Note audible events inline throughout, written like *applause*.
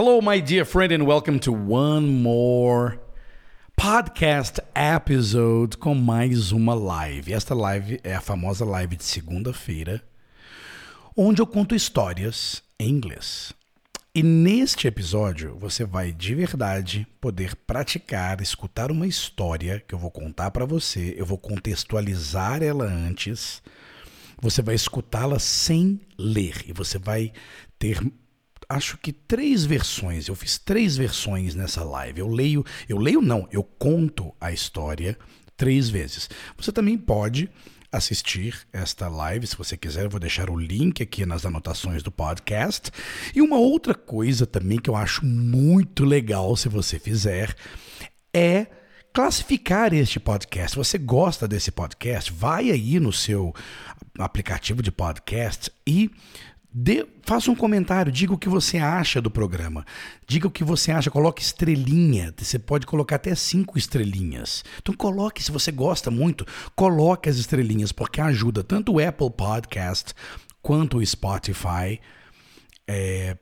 Hello, my dear friend, and welcome to one more podcast episode com mais uma live. Esta live é a famosa live de segunda-feira, onde eu conto histórias em inglês. E neste episódio você vai de verdade poder praticar, escutar uma história que eu vou contar para você, eu vou contextualizar ela antes. Você vai escutá-la sem ler e você vai ter acho que três versões. Eu fiz três versões nessa live. Eu leio, eu leio não, eu conto a história três vezes. Você também pode assistir esta live, se você quiser, eu vou deixar o link aqui nas anotações do podcast. E uma outra coisa também que eu acho muito legal se você fizer é classificar este podcast. Se você gosta desse podcast, vai aí no seu aplicativo de podcast e Dê, faça um comentário, diga o que você acha do programa. Diga o que você acha, coloque estrelinha. Você pode colocar até cinco estrelinhas. Então coloque, se você gosta muito, coloque as estrelinhas, porque ajuda tanto o Apple Podcast quanto o Spotify é,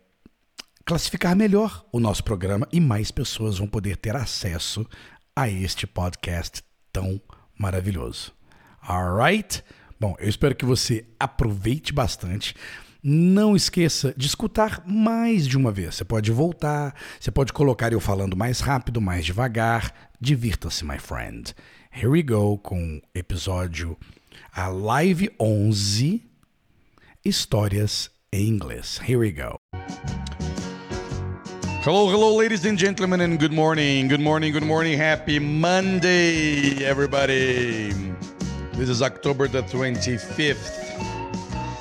classificar melhor o nosso programa e mais pessoas vão poder ter acesso a este podcast tão maravilhoso. Alright? Bom, eu espero que você aproveite bastante. Não esqueça de escutar mais de uma vez. Você pode voltar, você pode colocar eu falando mais rápido, mais devagar. Divirta-se, my friend. Here we go com o episódio a live 11 Histórias em inglês. Here we go. Hello, hello, ladies and gentlemen, and good morning. Good morning, good morning. Happy Monday, everybody. This is October the 25th.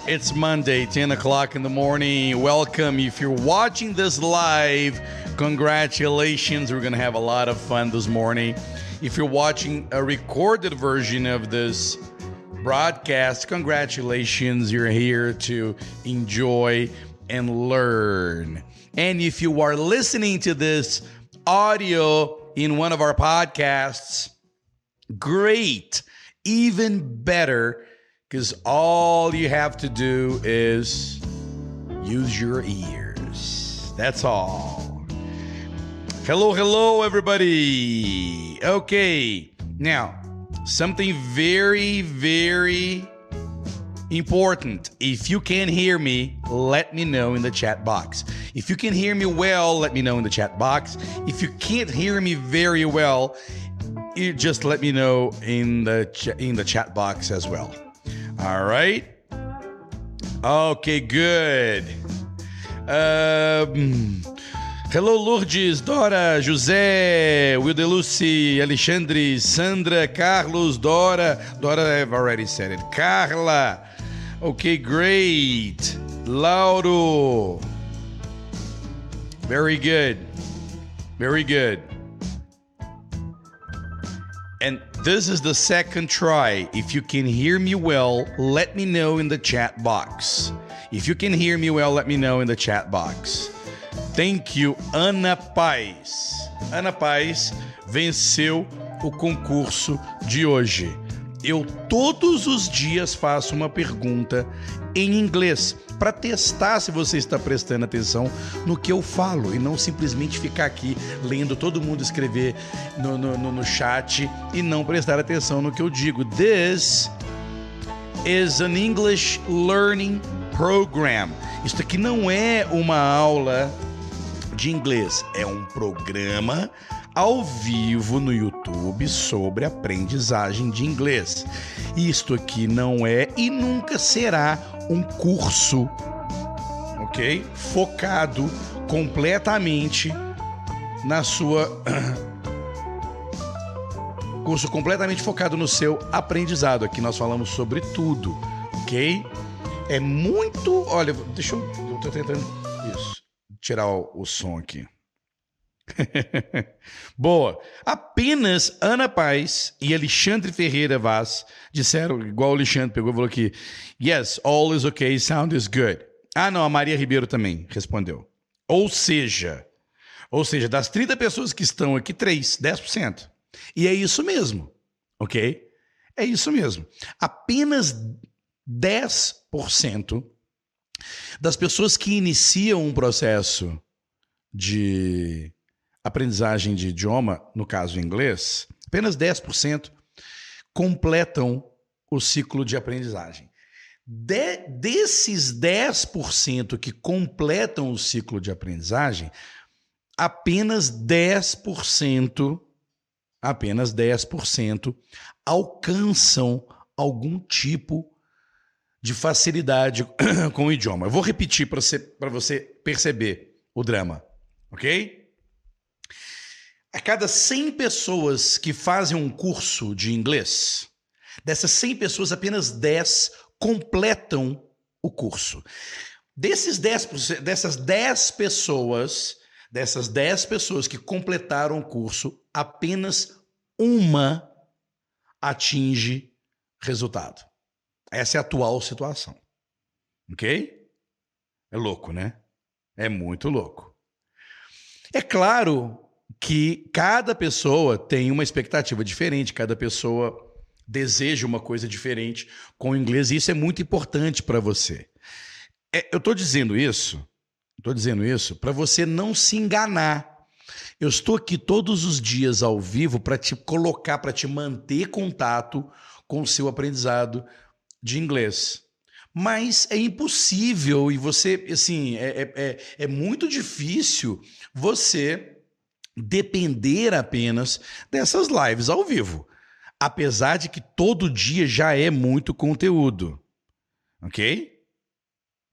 It's Monday, 10 o'clock in the morning. Welcome. If you're watching this live, congratulations. We're going to have a lot of fun this morning. If you're watching a recorded version of this broadcast, congratulations. You're here to enjoy and learn. And if you are listening to this audio in one of our podcasts, great. Even better because all you have to do is use your ears. That's all. Hello, hello, everybody. Okay, now something very, very important. If you can hear me, let me know in the chat box. If you can hear me well, let me know in the chat box. If you can't hear me very well, you just let me know in the ch- in the chat box as well. All right. Okay, good. Um, hello, Lourdes, Dora, José, Wildeluce, Alexandre, Sandra, Carlos, Dora. Dora, I've already said it. Carla. Okay, great. Lauro. Very good. Very good. And this is the second try. If you can hear me well, let me know in the chat box. If you can hear me well, let me know in the chat box. Thank you, Ana Paz. Ana Paz venceu o concurso de hoje. Eu todos os dias faço uma pergunta em inglês para testar se você está prestando atenção no que eu falo e não simplesmente ficar aqui lendo todo mundo escrever no, no, no chat e não prestar atenção no que eu digo. This is an English Learning Program. Isso aqui não é uma aula de inglês, é um programa ao vivo no YouTube sobre aprendizagem de inglês. Isto aqui não é e nunca será um curso, ok? Focado completamente na sua. *coughs* curso completamente focado no seu aprendizado. Aqui nós falamos sobre tudo, ok? É muito. Olha, deixa eu. Eu tô tentando. Isso. Tirar o, o som aqui. *laughs* Boa. Apenas Ana Paz e Alexandre Ferreira Vaz disseram, igual o Alexandre pegou e falou aqui: Yes, all is okay, sound is good. Ah, não, a Maria Ribeiro também respondeu. Ou seja, ou seja, das 30 pessoas que estão aqui, 3, 10%. E é isso mesmo, ok? É isso mesmo. Apenas 10% das pessoas que iniciam um processo de aprendizagem de idioma, no caso inglês, apenas 10% completam o ciclo de aprendizagem. De, desses 10% que completam o ciclo de aprendizagem, apenas 10%, apenas 10% alcançam algum tipo de facilidade *coughs* com o idioma. Eu vou repetir para você, você perceber o drama, ok? A cada 100 pessoas que fazem um curso de inglês, dessas 100 pessoas, apenas 10 completam o curso. Desses 10%, dessas 10 pessoas, dessas 10 pessoas que completaram o curso, apenas uma atinge resultado. Essa é a atual situação. Ok? É louco, né? É muito louco. É claro que cada pessoa tem uma expectativa diferente, cada pessoa deseja uma coisa diferente com o inglês, e isso é muito importante para você. É, eu estou dizendo isso, estou dizendo isso para você não se enganar. Eu estou aqui todos os dias ao vivo para te colocar, para te manter contato com o seu aprendizado de inglês. Mas é impossível e você, assim, é, é, é, é muito difícil você depender apenas dessas lives ao vivo. Apesar de que todo dia já é muito conteúdo. Ok?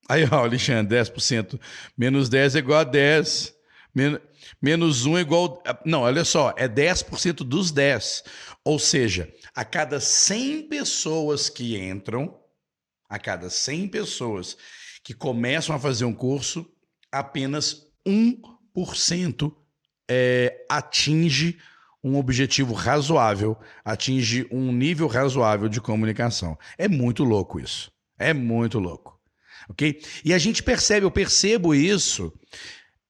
Aí, ó, Alexandre, 10%. Menos 10 é igual a 10. Men menos 1 é igual. A... Não, olha só, é 10% dos 10. Ou seja, a cada 100 pessoas que entram, a cada 100 pessoas que começam a fazer um curso, apenas 1% é, atinge um objetivo razoável, atinge um nível razoável de comunicação. É muito louco isso. É muito louco. Ok? E a gente percebe, eu percebo isso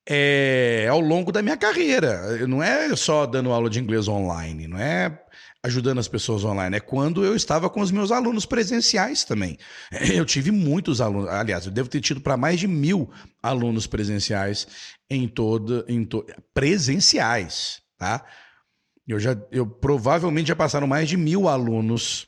é, ao longo da minha carreira. Não é só dando aula de inglês online, não é ajudando as pessoas online, é quando eu estava com os meus alunos presenciais também. *laughs* Eu tive muitos alunos, aliás, eu devo ter tido para mais de mil alunos presenciais em toda, em to, presenciais, tá? Eu já, eu provavelmente já passaram mais de mil alunos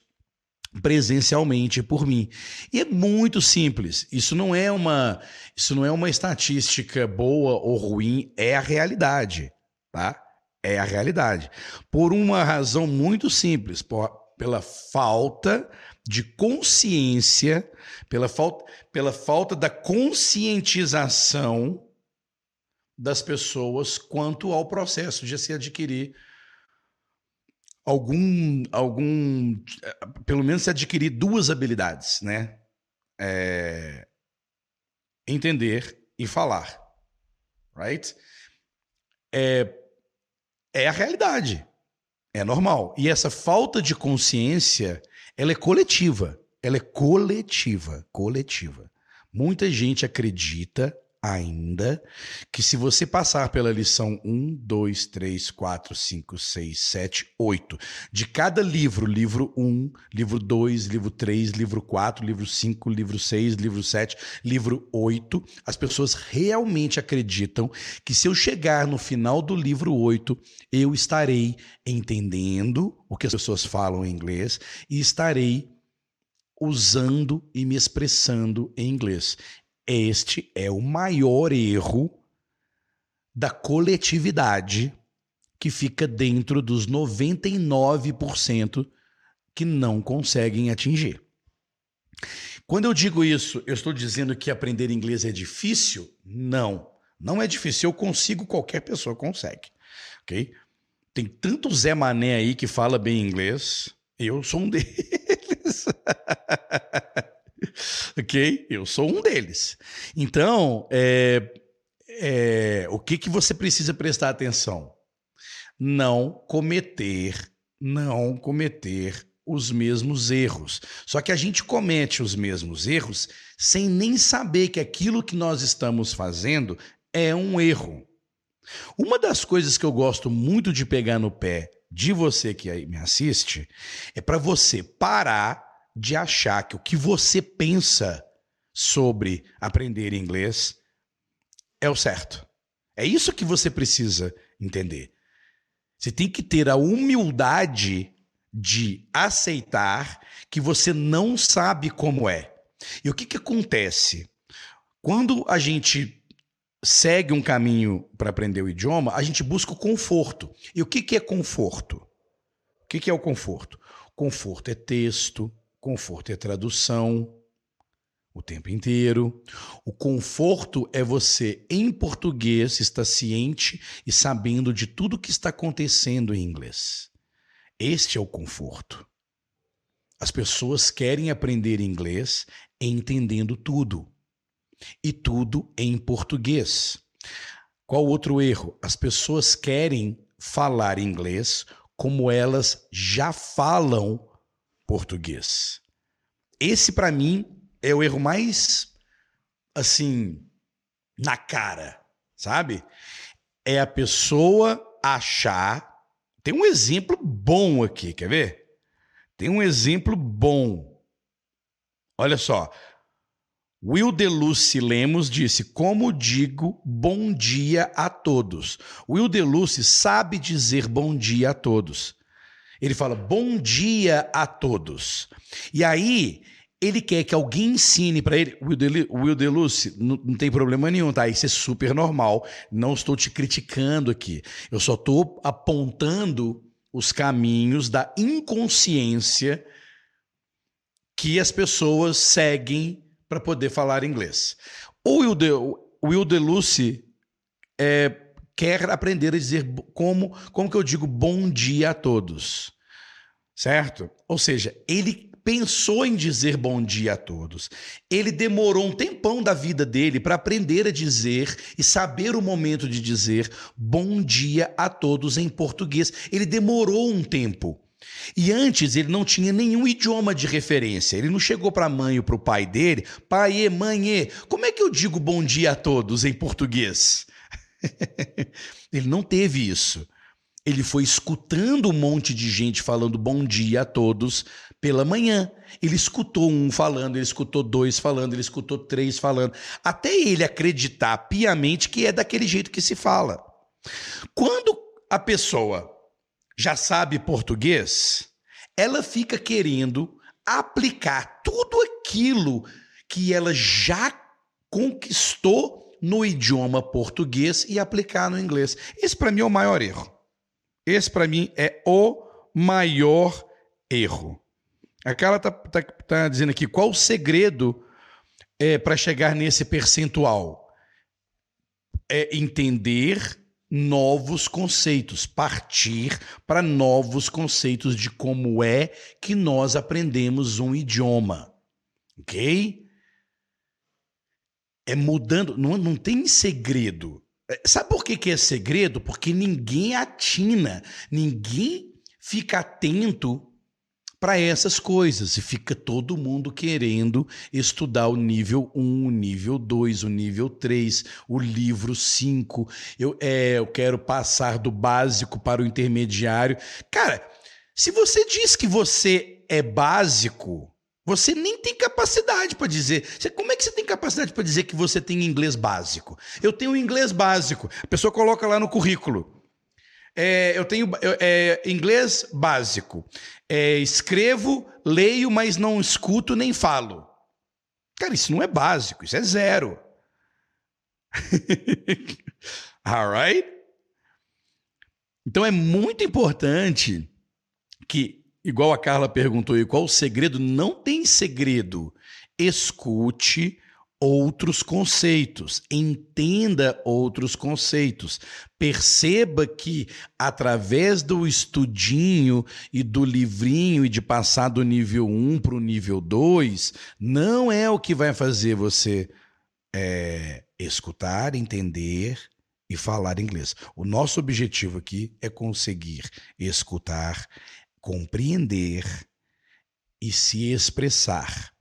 presencialmente por mim. E é muito simples. Isso não é uma, isso não é uma estatística boa ou ruim, é a realidade, tá? É a realidade. Por uma razão muito simples, por, pela falta de consciência, pela falta, pela falta da conscientização das pessoas quanto ao processo de se adquirir algum, algum, pelo menos se adquirir duas habilidades, né? É, entender e falar, right? É, é a realidade, é normal. E essa falta de consciência, ela é coletiva, ela é coletiva, coletiva. Muita gente acredita ainda que se você passar pela lição 1, 2, 3, 4, 5, 6, 7, 8, de cada livro, livro 1, livro 2, livro 3, livro 4, livro 5, livro 6, livro 7, livro 8, as pessoas realmente acreditam que se eu chegar no final do livro 8, eu estarei entendendo o que as pessoas falam em inglês e estarei usando e me expressando em inglês. Este é o maior erro da coletividade que fica dentro dos 99% que não conseguem atingir. Quando eu digo isso, eu estou dizendo que aprender inglês é difícil? Não, não é difícil. Eu consigo, qualquer pessoa consegue, ok? Tem tanto Zé Mané aí que fala bem inglês, eu sou um *laughs* deles. *laughs* ok? Eu sou um deles. Então, é, é, o que, que você precisa prestar atenção? Não cometer, não cometer os mesmos erros. Só que a gente comete os mesmos erros sem nem saber que aquilo que nós estamos fazendo é um erro. Uma das coisas que eu gosto muito de pegar no pé de você que me assiste é para você parar de achar que o que você pensa sobre aprender inglês é o certo. É isso que você precisa entender. Você tem que ter a humildade de aceitar que você não sabe como é. E o que, que acontece? Quando a gente segue um caminho para aprender o idioma, a gente busca o conforto. E o que, que é conforto? O que, que é o conforto? Conforto é texto, conforto é tradução o tempo inteiro. O conforto é você, em português, estar ciente e sabendo de tudo que está acontecendo em inglês. Este é o conforto. As pessoas querem aprender inglês entendendo tudo. E tudo em português. Qual outro erro? As pessoas querem falar inglês como elas já falam português. Esse, para mim, é o erro mais, assim, na cara, sabe? É a pessoa achar. Tem um exemplo bom aqui, quer ver? Tem um exemplo bom. Olha só. Will Deluce Lemos disse: Como digo bom dia a todos. Will Deluce sabe dizer bom dia a todos. Ele fala bom dia a todos. E aí, ele quer que alguém ensine para ele. Will Deluce, não, não tem problema nenhum, tá? Isso é super normal. Não estou te criticando aqui. Eu só estou apontando os caminhos da inconsciência que as pessoas seguem para poder falar inglês. O Will, De, Will Deluce é, quer aprender a dizer como, como que eu digo bom dia a todos, certo? Ou seja, ele pensou em dizer bom dia a todos. Ele demorou um tempão da vida dele para aprender a dizer e saber o momento de dizer bom dia a todos em português. Ele demorou um tempo. E antes ele não tinha nenhum idioma de referência. Ele não chegou para a mãe ou para o pai dele, pai, mãe, como é que eu digo bom dia a todos em português? *laughs* ele não teve isso. Ele foi escutando um monte de gente falando bom dia a todos pela manhã. Ele escutou um falando, ele escutou dois falando, ele escutou três falando, até ele acreditar piamente que é daquele jeito que se fala. Quando a pessoa já sabe português, ela fica querendo aplicar tudo aquilo que ela já conquistou no idioma português e aplicar no inglês. Esse para mim é o maior erro. Esse, para mim, é o maior erro. A Carla está tá, tá dizendo aqui qual o segredo é, para chegar nesse percentual. É entender novos conceitos, partir para novos conceitos de como é que nós aprendemos um idioma. Ok? É mudando, não, não tem segredo. Sabe por que, que é segredo? Porque ninguém atina, ninguém fica atento para essas coisas e fica todo mundo querendo estudar o nível 1, o nível 2, o nível 3, o livro 5. Eu, é, eu quero passar do básico para o intermediário. Cara, se você diz que você é básico, você nem tem capacidade para dizer. Como é que você tem capacidade para dizer que você tem inglês básico? Eu tenho inglês básico. A pessoa coloca lá no currículo. É, eu tenho é, inglês básico. É, escrevo, leio, mas não escuto nem falo. Cara, isso não é básico, isso é zero. *laughs* Alright? Então é muito importante que igual a Carla perguntou aí, qual o segredo? Não tem segredo. Escute outros conceitos, entenda outros conceitos. Perceba que através do estudinho e do livrinho e de passar do nível 1 para o nível 2, não é o que vai fazer você é, escutar, entender e falar inglês. O nosso objetivo aqui é conseguir escutar, compreender e se expressar,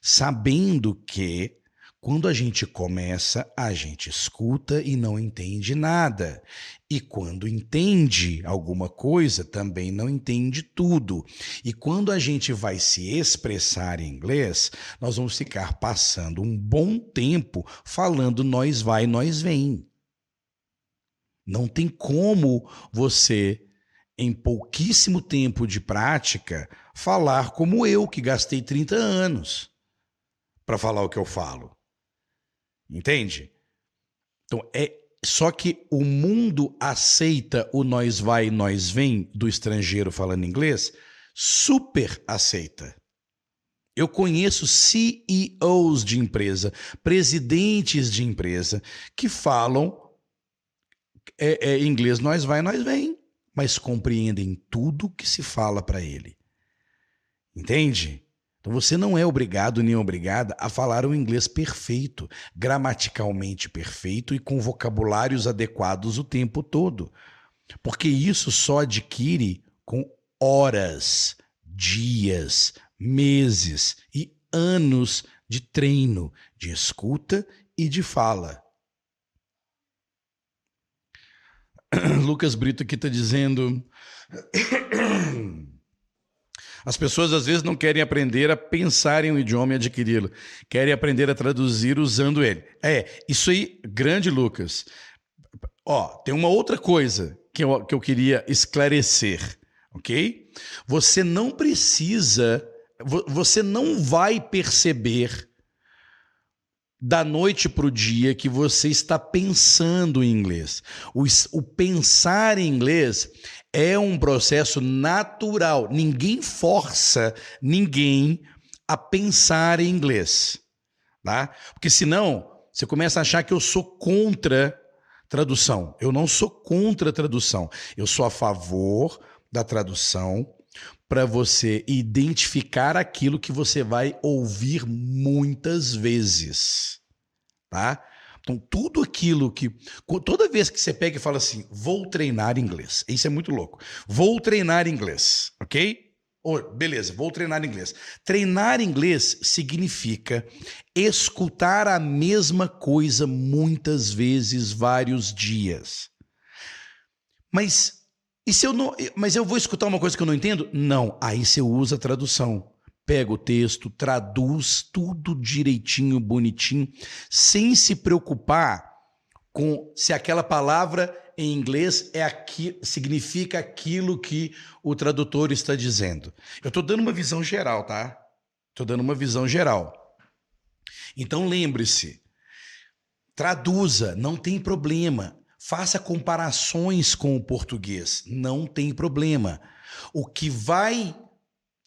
sabendo que quando a gente começa, a gente escuta e não entende nada. E quando entende alguma coisa, também não entende tudo. E quando a gente vai se expressar em inglês, nós vamos ficar passando um bom tempo falando nós vai, nós vem. Não tem como você, em pouquíssimo tempo de prática, falar como eu, que gastei 30 anos para falar o que eu falo. Entende? Então, é só que o mundo aceita o nós vai, nós vem do estrangeiro falando inglês, super aceita. Eu conheço CEOs de empresa, presidentes de empresa, que falam é, é, inglês nós vai, nós vem, mas compreendem tudo que se fala para ele. Entende? Então você não é obrigado nem obrigada a falar o inglês perfeito, gramaticalmente perfeito e com vocabulários adequados o tempo todo. Porque isso só adquire com horas, dias, meses e anos de treino, de escuta e de fala. *coughs* Lucas Brito aqui está dizendo. *coughs* As pessoas às vezes não querem aprender a pensar em um idioma e adquiri-lo, querem aprender a traduzir usando ele. É, isso aí, grande Lucas. Ó, tem uma outra coisa que eu, que eu queria esclarecer, ok? Você não precisa você não vai perceber da noite para o dia que você está pensando em inglês. O, o, pensar em inglês é um processo natural. Ninguém força ninguém a pensar em inglês. Tá? Porque senão você começa a achar que eu sou contra tradução. Eu não sou contra tradução. Eu sou a favor da tradução para você identificar aquilo que você vai ouvir muitas vezes, tá? Então, tudo aquilo que. Toda vez que você pega e fala assim, vou treinar inglês. Isso é muito louco. Vou treinar inglês, ok? Oh, beleza, vou treinar inglês. Treinar inglês significa escutar a mesma coisa muitas vezes, vários dias. Mas e se eu não. Mas eu vou escutar uma coisa que eu não entendo? Não. Aí você usa a tradução. Pega o texto, traduz tudo direitinho, bonitinho, sem se preocupar com se aquela palavra em inglês é aqui, significa aquilo que o tradutor está dizendo. Eu estou dando uma visão geral, tá? Estou dando uma visão geral. Então lembre-se, traduza, não tem problema. Faça comparações com o português, não tem problema. O que vai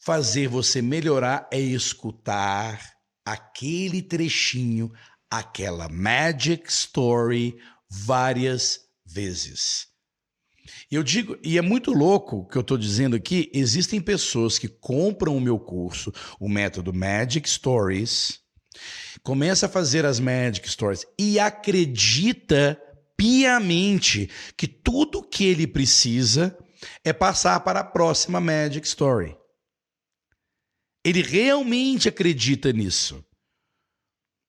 fazer você melhorar é escutar aquele trechinho, aquela magic story várias vezes. Eu digo, e é muito louco o que eu estou dizendo aqui, existem pessoas que compram o meu curso, o método Magic Stories, começa a fazer as Magic Stories e acredita piamente que tudo que ele precisa é passar para a próxima Magic Story. Ele realmente acredita nisso.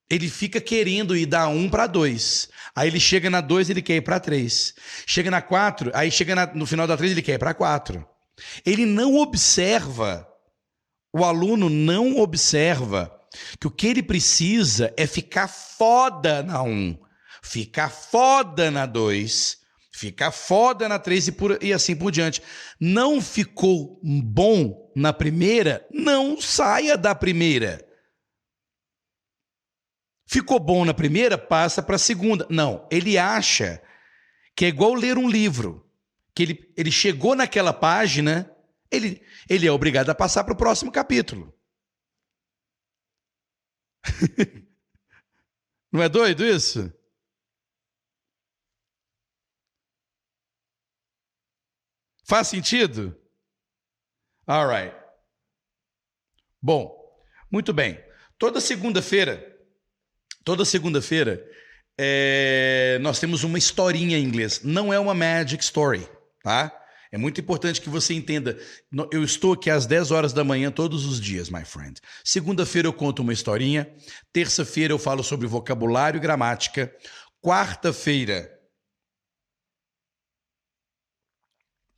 Ele fica querendo ir da um para dois. Aí ele chega na dois, ele quer ir para três. Chega na quatro, aí chega na, no final da três, ele quer ir para quatro. Ele não observa, o aluno não observa que o que ele precisa é ficar foda na um fica foda na 2, fica foda na 3 e, e assim por diante. Não ficou bom na primeira, não saia da primeira. Ficou bom na primeira, passa para a segunda. Não, ele acha que é igual ler um livro, que ele, ele chegou naquela página, ele, ele é obrigado a passar para o próximo capítulo. *laughs* Não é doido isso? Faz sentido? Alright. Bom, muito bem. Toda segunda-feira, toda segunda-feira, é, nós temos uma historinha em inglês. Não é uma magic story, tá? É muito importante que você entenda. Eu estou aqui às 10 horas da manhã todos os dias, my friend. Segunda-feira eu conto uma historinha. Terça-feira eu falo sobre vocabulário e gramática. Quarta-feira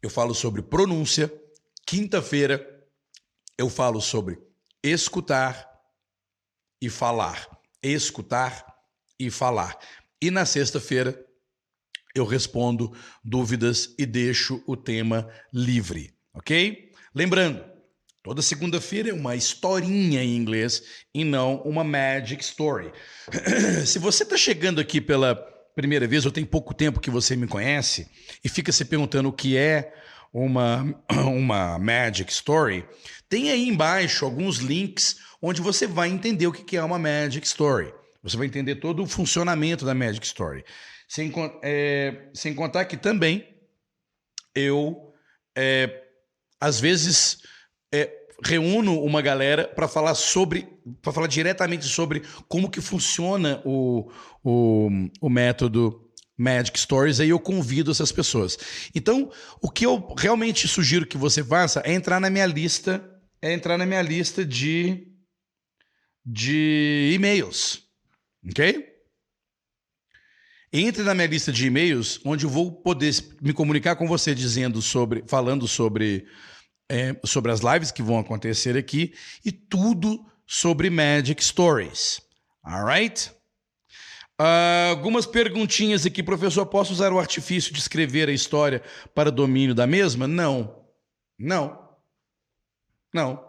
eu falo sobre pronúncia. Quinta-feira, eu falo sobre escutar e falar. Escutar e falar. E na sexta-feira, eu respondo dúvidas e deixo o tema livre, ok? Lembrando, toda segunda-feira é uma historinha em inglês e não uma magic story. *clears throat* Se você está chegando aqui pela primeira vez, ou tem pouco tempo que você me conhece e fica se perguntando o que é uma, *clears throat* uma magic story, tem aí embaixo alguns links onde você vai entender o que é uma magic story. Você vai entender todo o funcionamento da magic story. Sem, é, sem contar que também eu, é, às vezes, é, reúno uma galera para falar sobre, para falar diretamente sobre como que funciona o, o, o método Magic Stories, aí eu convido essas pessoas. Então, o que eu realmente sugiro que você faça é entrar na minha lista, é entrar na minha lista de de e-mails, ok? Entre na minha lista de e-mails, onde eu vou poder me comunicar com você dizendo sobre, falando sobre, é, sobre as lives que vão acontecer aqui e tudo sobre Magic Stories. Alright? Uh, algumas perguntinhas aqui, professor. Posso usar o artifício de escrever a história para domínio da mesma? Não. Não. Não.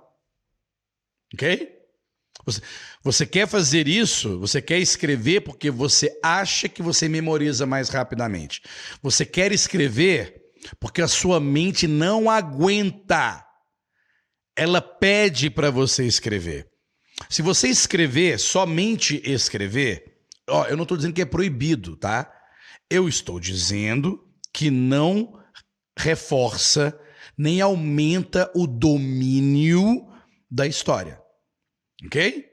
Ok? Você, você quer fazer isso? Você quer escrever porque você acha que você memoriza mais rapidamente. Você quer escrever porque a sua mente não aguenta. Ela pede para você escrever. Se você escrever, somente escrever, ó, eu não estou dizendo que é proibido, tá? Eu estou dizendo que não reforça nem aumenta o domínio da história. Ok?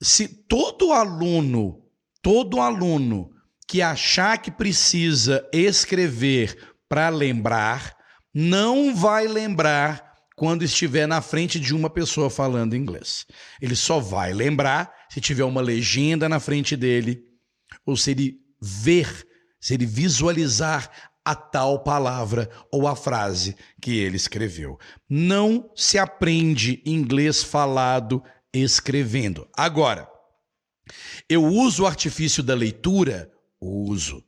Se todo aluno, todo aluno que achar que precisa escrever para lembrar, não vai lembrar quando estiver na frente de uma pessoa falando inglês. Ele só vai lembrar se tiver uma legenda na frente dele ou se ele ver, se ele visualizar a tal palavra ou a frase que ele escreveu. Não se aprende inglês falado escrevendo. Agora, eu uso o artifício da leitura? Uso.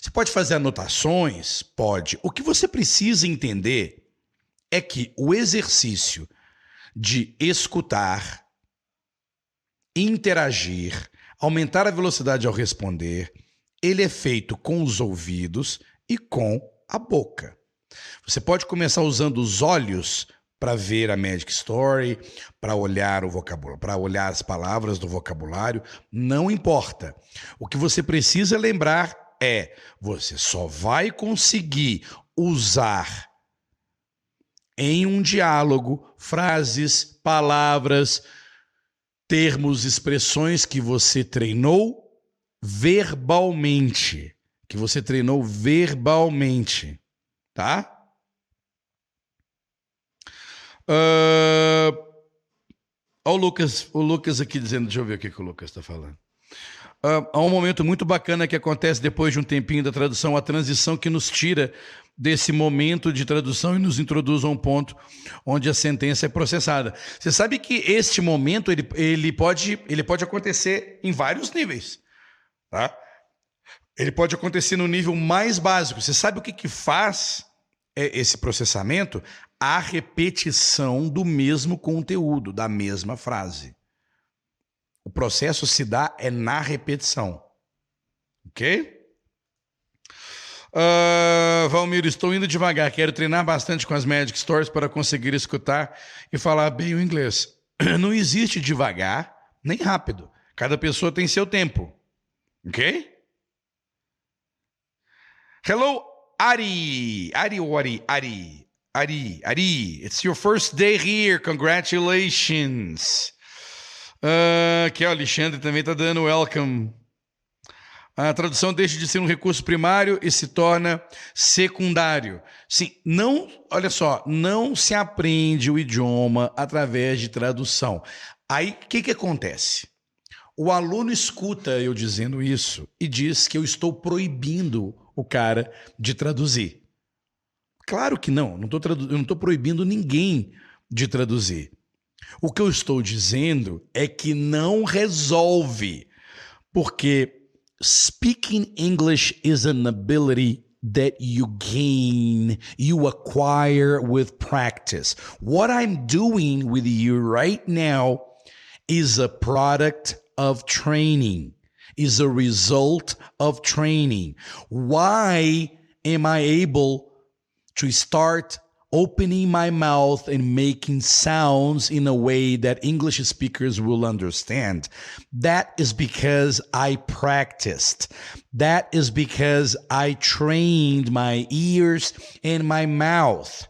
Você pode fazer anotações? Pode. O que você precisa entender é que o exercício de escutar, interagir, aumentar a velocidade ao responder, ele é feito com os ouvidos e com a boca. Você pode começar usando os olhos para ver a Magic Story, para olhar o vocabulário, para olhar as palavras do vocabulário, não importa. O que você precisa lembrar é: você só vai conseguir usar em um diálogo frases, palavras, termos, expressões que você treinou verbalmente, que você treinou verbalmente, tá? Uh, o Lucas, o Lucas aqui dizendo, deixa eu ver o que, que o Lucas está falando. Uh, há um momento muito bacana que acontece depois de um tempinho da tradução, a transição que nos tira desse momento de tradução e nos introduz a um ponto onde a sentença é processada. Você sabe que este momento ele, ele, pode, ele pode acontecer em vários níveis. Tá? Ele pode acontecer no nível mais básico. Você sabe o que, que faz é, esse processamento? a repetição do mesmo conteúdo, da mesma frase. O processo se dá é na repetição. Ok? Uh, Valmir, estou indo devagar. Quero treinar bastante com as Magic Stories para conseguir escutar e falar bem o inglês. *clears throat* Não existe devagar nem rápido. Cada pessoa tem seu tempo. Ok? Hello, Ari. Ari Ari? Ari. Ari, Ari, it's your first day here. Congratulations. Uh, aqui, o Alexandre também está dando welcome. A tradução deixa de ser um recurso primário e se torna secundário. Sim, não, olha só, não se aprende o idioma através de tradução. Aí, o que, que acontece? O aluno escuta eu dizendo isso e diz que eu estou proibindo o cara de traduzir. Claro que não, não tradu... eu não estou proibindo ninguém de traduzir. O que eu estou dizendo é que não resolve, porque speaking English is an ability that you gain, you acquire with practice. What I'm doing with you right now is a product of training, is a result of training. Why am I able to start opening my mouth and making sounds in a way that English speakers will understand. That is because I practiced. That is because I trained my ears and my mouth.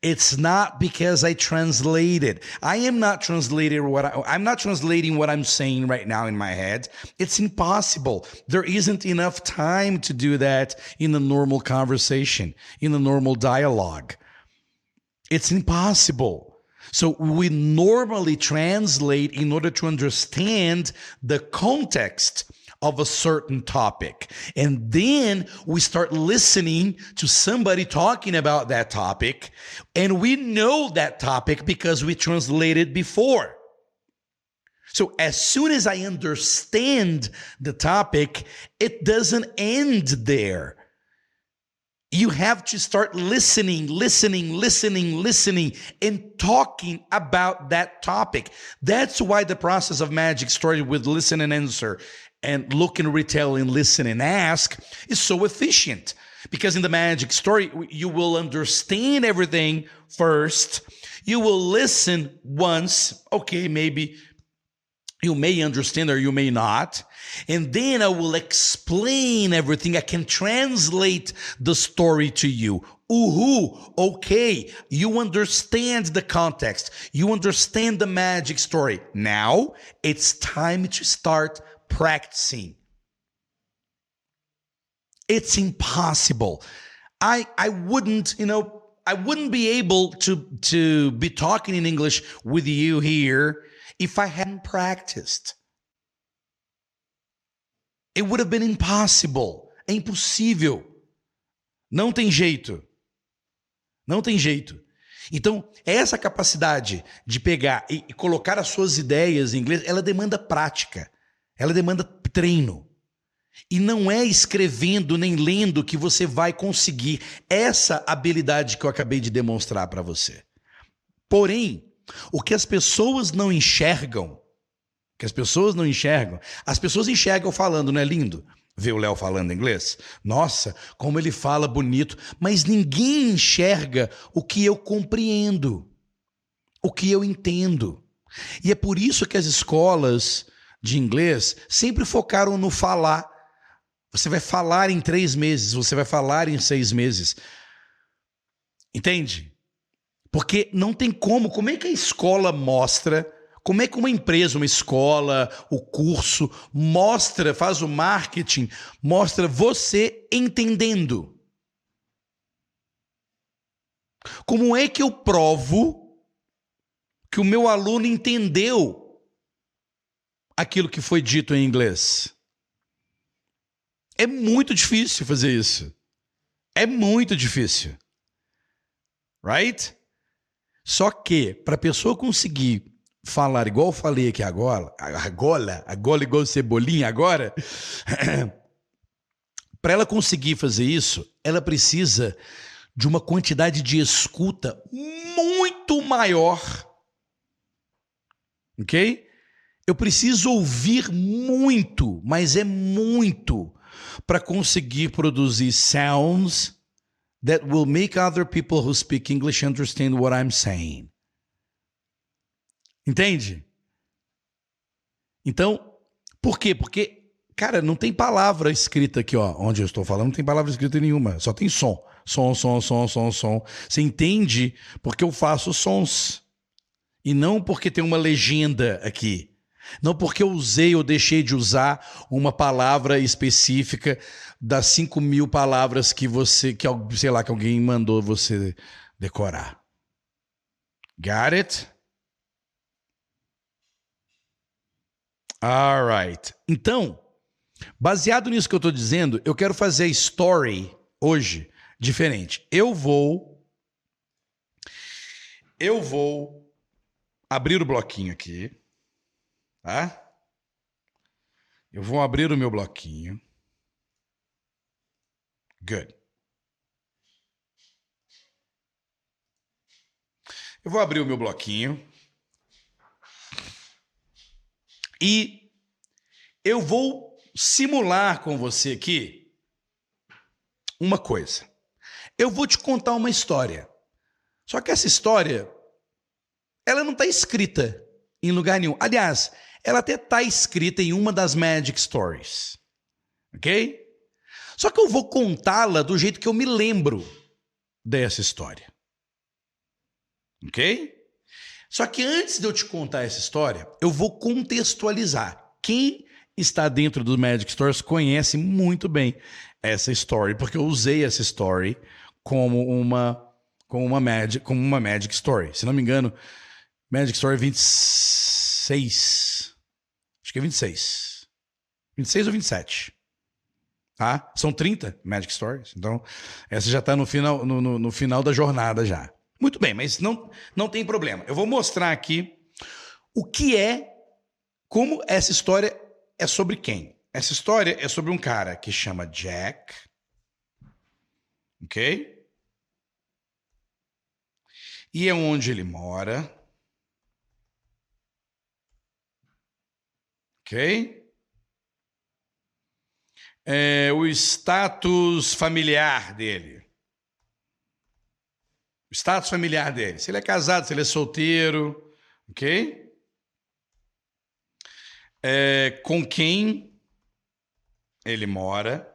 It's not because I translated. I am not translating what I, I'm not translating what I'm saying right now in my head. It's impossible. There isn't enough time to do that in a normal conversation, in a normal dialogue. It's impossible. So we normally translate in order to understand the context of a certain topic. And then we start listening to somebody talking about that topic. And we know that topic because we translated before. So as soon as I understand the topic, it doesn't end there you have to start listening, listening, listening, listening, and talking about that topic. That's why the process of magic started with listen and answer and look and retell and listen and ask is so efficient. Because in the magic story, you will understand everything first. You will listen once. Okay, maybe you may understand or you may not. And then I will explain everything. I can translate the story to you. Uhu, okay, you understand the context. You understand the magic story. Now it's time to start practicing. It's impossible. I I wouldn't, you know, I wouldn't be able to to be talking in English with you here if I hadn't practiced. It would have been impossible. É impossível. Não tem jeito. Não tem jeito. Então, essa capacidade de pegar e, colocar as suas ideias em inglês, ela demanda prática. Ela demanda treino. E não é escrevendo nem lendo que você vai conseguir essa habilidade que eu acabei de demonstrar para você. Porém, o que as pessoas não enxergam, que as pessoas não enxergam, as pessoas enxergam falando, não é lindo? Ver o Léo falando inglês? Nossa, como ele fala bonito, mas ninguém enxerga o que eu compreendo, o que eu entendo. E é por isso que as escolas de inglês sempre focaram no falar. Você vai falar em três meses, você vai falar em seis meses. Entende? Porque não tem como. Como é que a escola mostra? Como é que uma empresa, uma escola, o curso mostra, faz o marketing, mostra você entendendo? Como é que eu provo que o meu aluno entendeu aquilo que foi dito em inglês? É muito difícil fazer isso. É muito difícil. Right? Só que, para a pessoa conseguir falar igual eu falei aqui agora, agora, agora igual cebolinha agora, *clears throat* para ela conseguir fazer isso, ela precisa de uma quantidade de escuta muito maior. Ok? Eu preciso ouvir muito, mas é muito, para conseguir produzir sounds that will make other people who speak English understand what I'm saying. Entende? Então, por quê? Porque, cara, não tem palavra escrita aqui, ó, onde eu estou falando, não tem palavra escrita nenhuma, só tem som. Som, som, som, som, som. Você entende porque eu faço sons. E não porque tem uma legenda aqui. Não porque eu usei ou deixei de usar uma palavra específica das 5 mil palavras que você, que sei lá, que alguém mandou você decorar. Got it? Alright. Então, baseado nisso que eu estou dizendo, eu quero fazer a story hoje diferente. Eu vou. Eu vou abrir o bloquinho aqui. Tá? Eu vou abrir o meu bloquinho. Good. Eu vou abrir o meu bloquinho. E eu vou simular com você aqui uma coisa. Eu vou te contar uma história. Só que essa história, ela não está escrita em lugar nenhum. Aliás, ela até está escrita em uma das Magic Stories. Ok? Só que eu vou contá-la do jeito que eu me lembro dessa história. Ok? Só que antes de eu te contar essa história, eu vou contextualizar. Quem está dentro do Magic Stories conhece muito bem essa story, porque eu usei essa story como uma como uma Magic, como uma Magic Story. Se não me engano, Magic Story 26. Acho que é 26. 26 ou 27. Tá? São 30 Magic Stories. Então, essa já está no final, no, no, no, final da jornada já. Muito bem, mas não, não tem problema. Eu vou mostrar aqui o que é, como essa história é sobre quem. Essa história é sobre um cara que chama Jack. Ok? E é onde ele mora. Ok? É, o status familiar dele. O status familiar dele. Se ele é casado, se ele é solteiro, ok? É, com quem ele mora.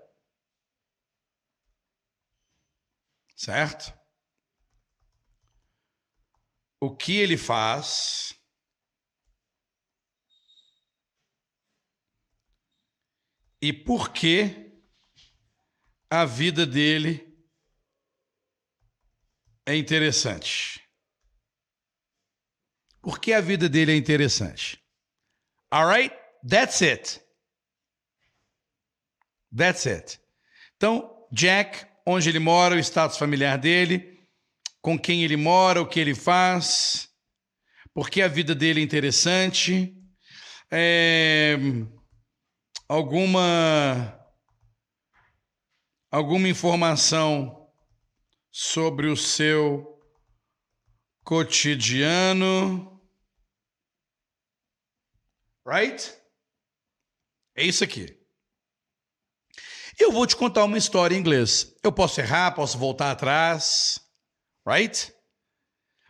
Certo? O que ele faz. E por que a vida dele é interessante. Por que a vida dele é interessante? Alright? That's it. That's it. Então, Jack, onde ele mora, o status familiar dele, com quem ele mora, o que ele faz, por que a vida dele é interessante. É alguma alguma informação sobre o seu cotidiano. Right? É isso aqui. Eu vou te contar uma história em inglês. Eu posso errar, posso voltar atrás, right?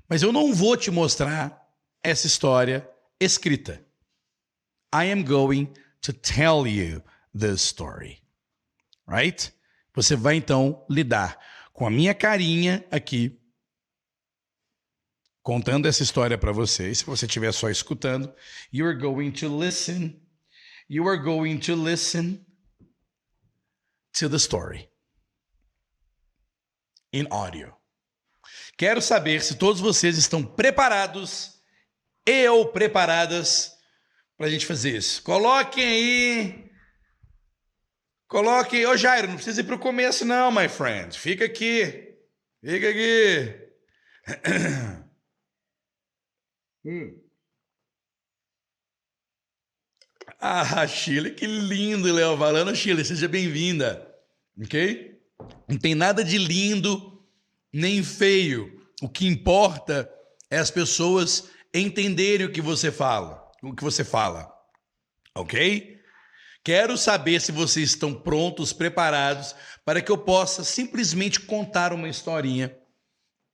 Mas eu não vou te mostrar essa história escrita. I am going to tell you this story. Right? Você vai então lidar com a minha carinha aqui, contando essa história para você. se você estiver só escutando, you are going to listen. You are going to listen to the story in audio. Quero saber se todos vocês estão preparados e ou preparadas para a gente fazer isso. Coloquem aí. Coloquem. Ô Jairo, não precisa ir para o começo, não, my friend. Fica aqui. Fica aqui. *clears throat* hum. Ah, Chile, que lindo, Léo Valano. Chile, seja bem-vinda. Ok? Não tem nada de lindo nem feio. O que importa é as pessoas entenderem o que você fala o que você fala. Ok? Quero saber se vocês estão prontos, preparados, para que eu possa simplesmente contar uma historinha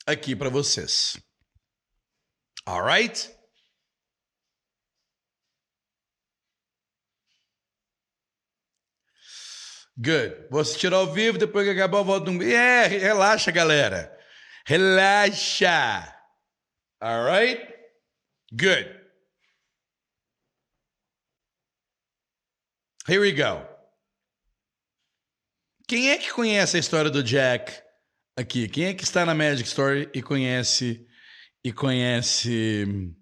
aqui para vocês. Alright? Good. Vou assistir ao vivo, depois que acabar eu volto no... É, relaxa, galera. Relaxa. Alright? Good. Here we go. Quem é que conhece a história do Jack aqui? Quem é que está na Magic Story e conhece e conhece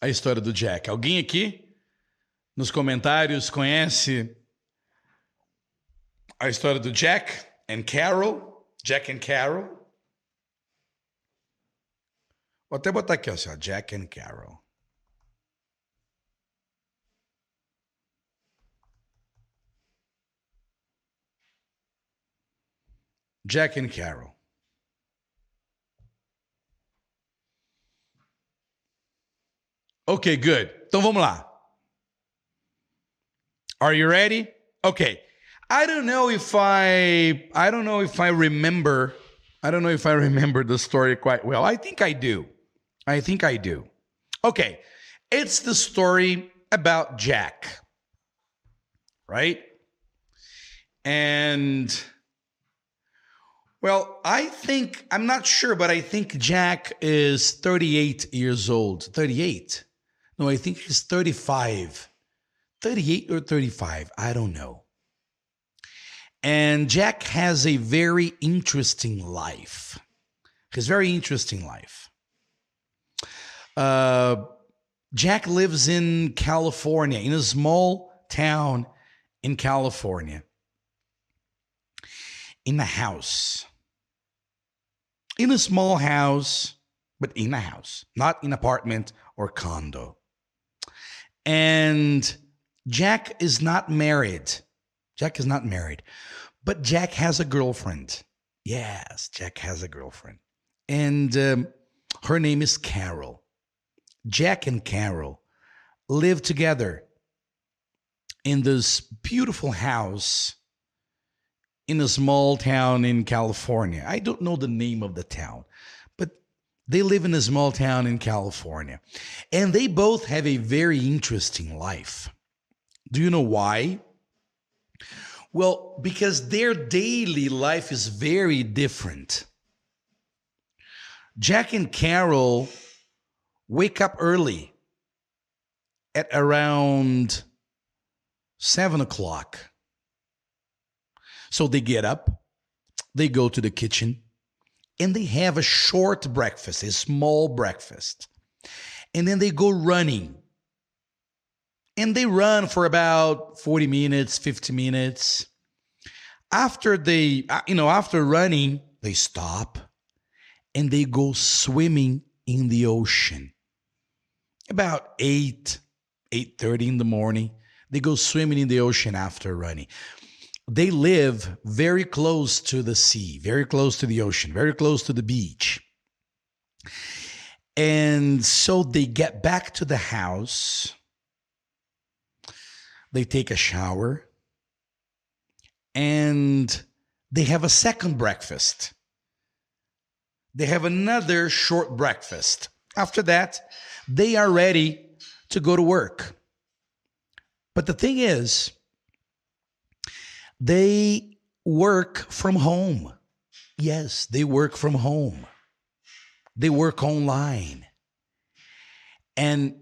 a história do Jack? Alguém aqui nos comentários conhece a história do Jack and Carol? Jack and Carol? Vou até botar aqui, ó, Jack and Carol. Jack and Carol. Ok, good. Então vamos lá. Are you ready? Okay. I don't know if I I don't know if I remember I don't know if I remember the story quite well. I think I do. I think I do. Okay. It's the story about Jack. Right? And well, I think I'm not sure, but I think Jack is 38 years old. 38. No, I think he's 35. 38 or 35. I don't know. And Jack has a very interesting life. His very interesting life. Uh, Jack lives in California, in a small town in California, in a house. In a small house, but in a house, not in apartment or condo. And Jack is not married. Jack is not married, but Jack has a girlfriend. Yes, Jack has a girlfriend. And um, her name is Carol. Jack and Carol live together in this beautiful house in a small town in California. I don't know the name of the town, but they live in a small town in California, and they both have a very interesting life. Do you know why? Well, because their daily life is very different. Jack and Carol wake up early at around seven o'clock. So they get up, they go to the kitchen, and they have a short breakfast, a small breakfast. And then they go running. And they run for about 40 minutes, 50 minutes. After they, uh, you know, after running, they stop and they go swimming in the ocean. About 8, 8:30 in the morning, they go swimming in the ocean after running they live very close to the sea, very close to the ocean, very close to the beach. And so they get back to the house, they take a shower, and they have a second breakfast. They have another short breakfast. After that, they are ready to go to work. But the thing is, they work from home. Yes, they work from home. They work online. And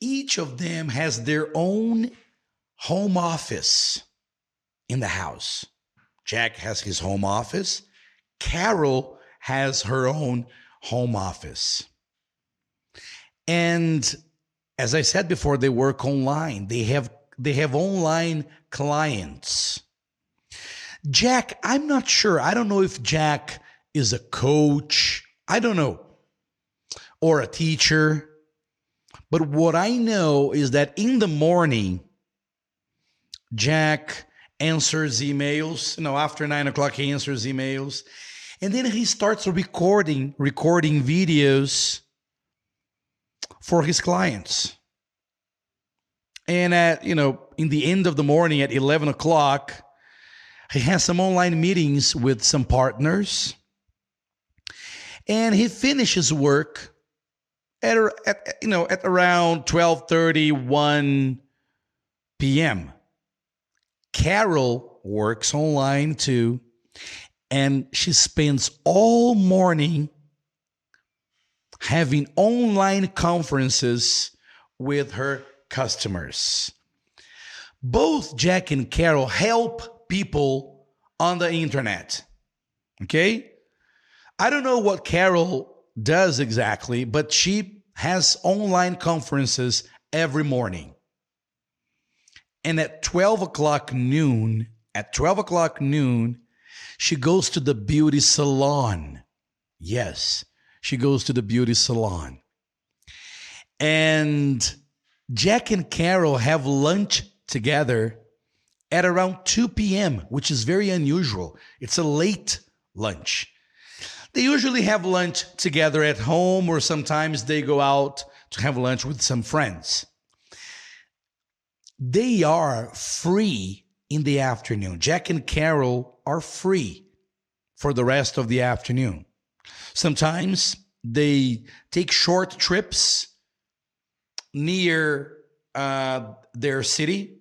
each of them has their own home office in the house. Jack has his home office. Carol has her own home office. And as I said before, they work online. They have they have online clients. Jack, I'm not sure. I don't know if Jack is a coach. I don't know. Or a teacher. But what I know is that in the morning, Jack answers emails. You know, after nine o'clock, he answers emails. And then he starts recording, recording videos for his clients. And at, you know, in the end of the morning at 11 o'clock, he has some online meetings with some partners. And he finishes work at, at you know at around 12:31 p.m. Carol works online too and she spends all morning having online conferences with her customers. Both Jack and Carol help people on the internet. Okay? I don't know what Carol does exactly, but she has online conferences every morning. And at 12 o'clock noon, at 12 o'clock noon, she goes to the beauty salon. Yes, she goes to the beauty salon. And Jack and Carol have lunch together at around 2 p.m., which is very unusual. It's a late lunch. They usually have lunch together at home, or sometimes they go out to have lunch with some friends. They are free in the afternoon. Jack and Carol are free for the rest of the afternoon. Sometimes they take short trips near uh, their city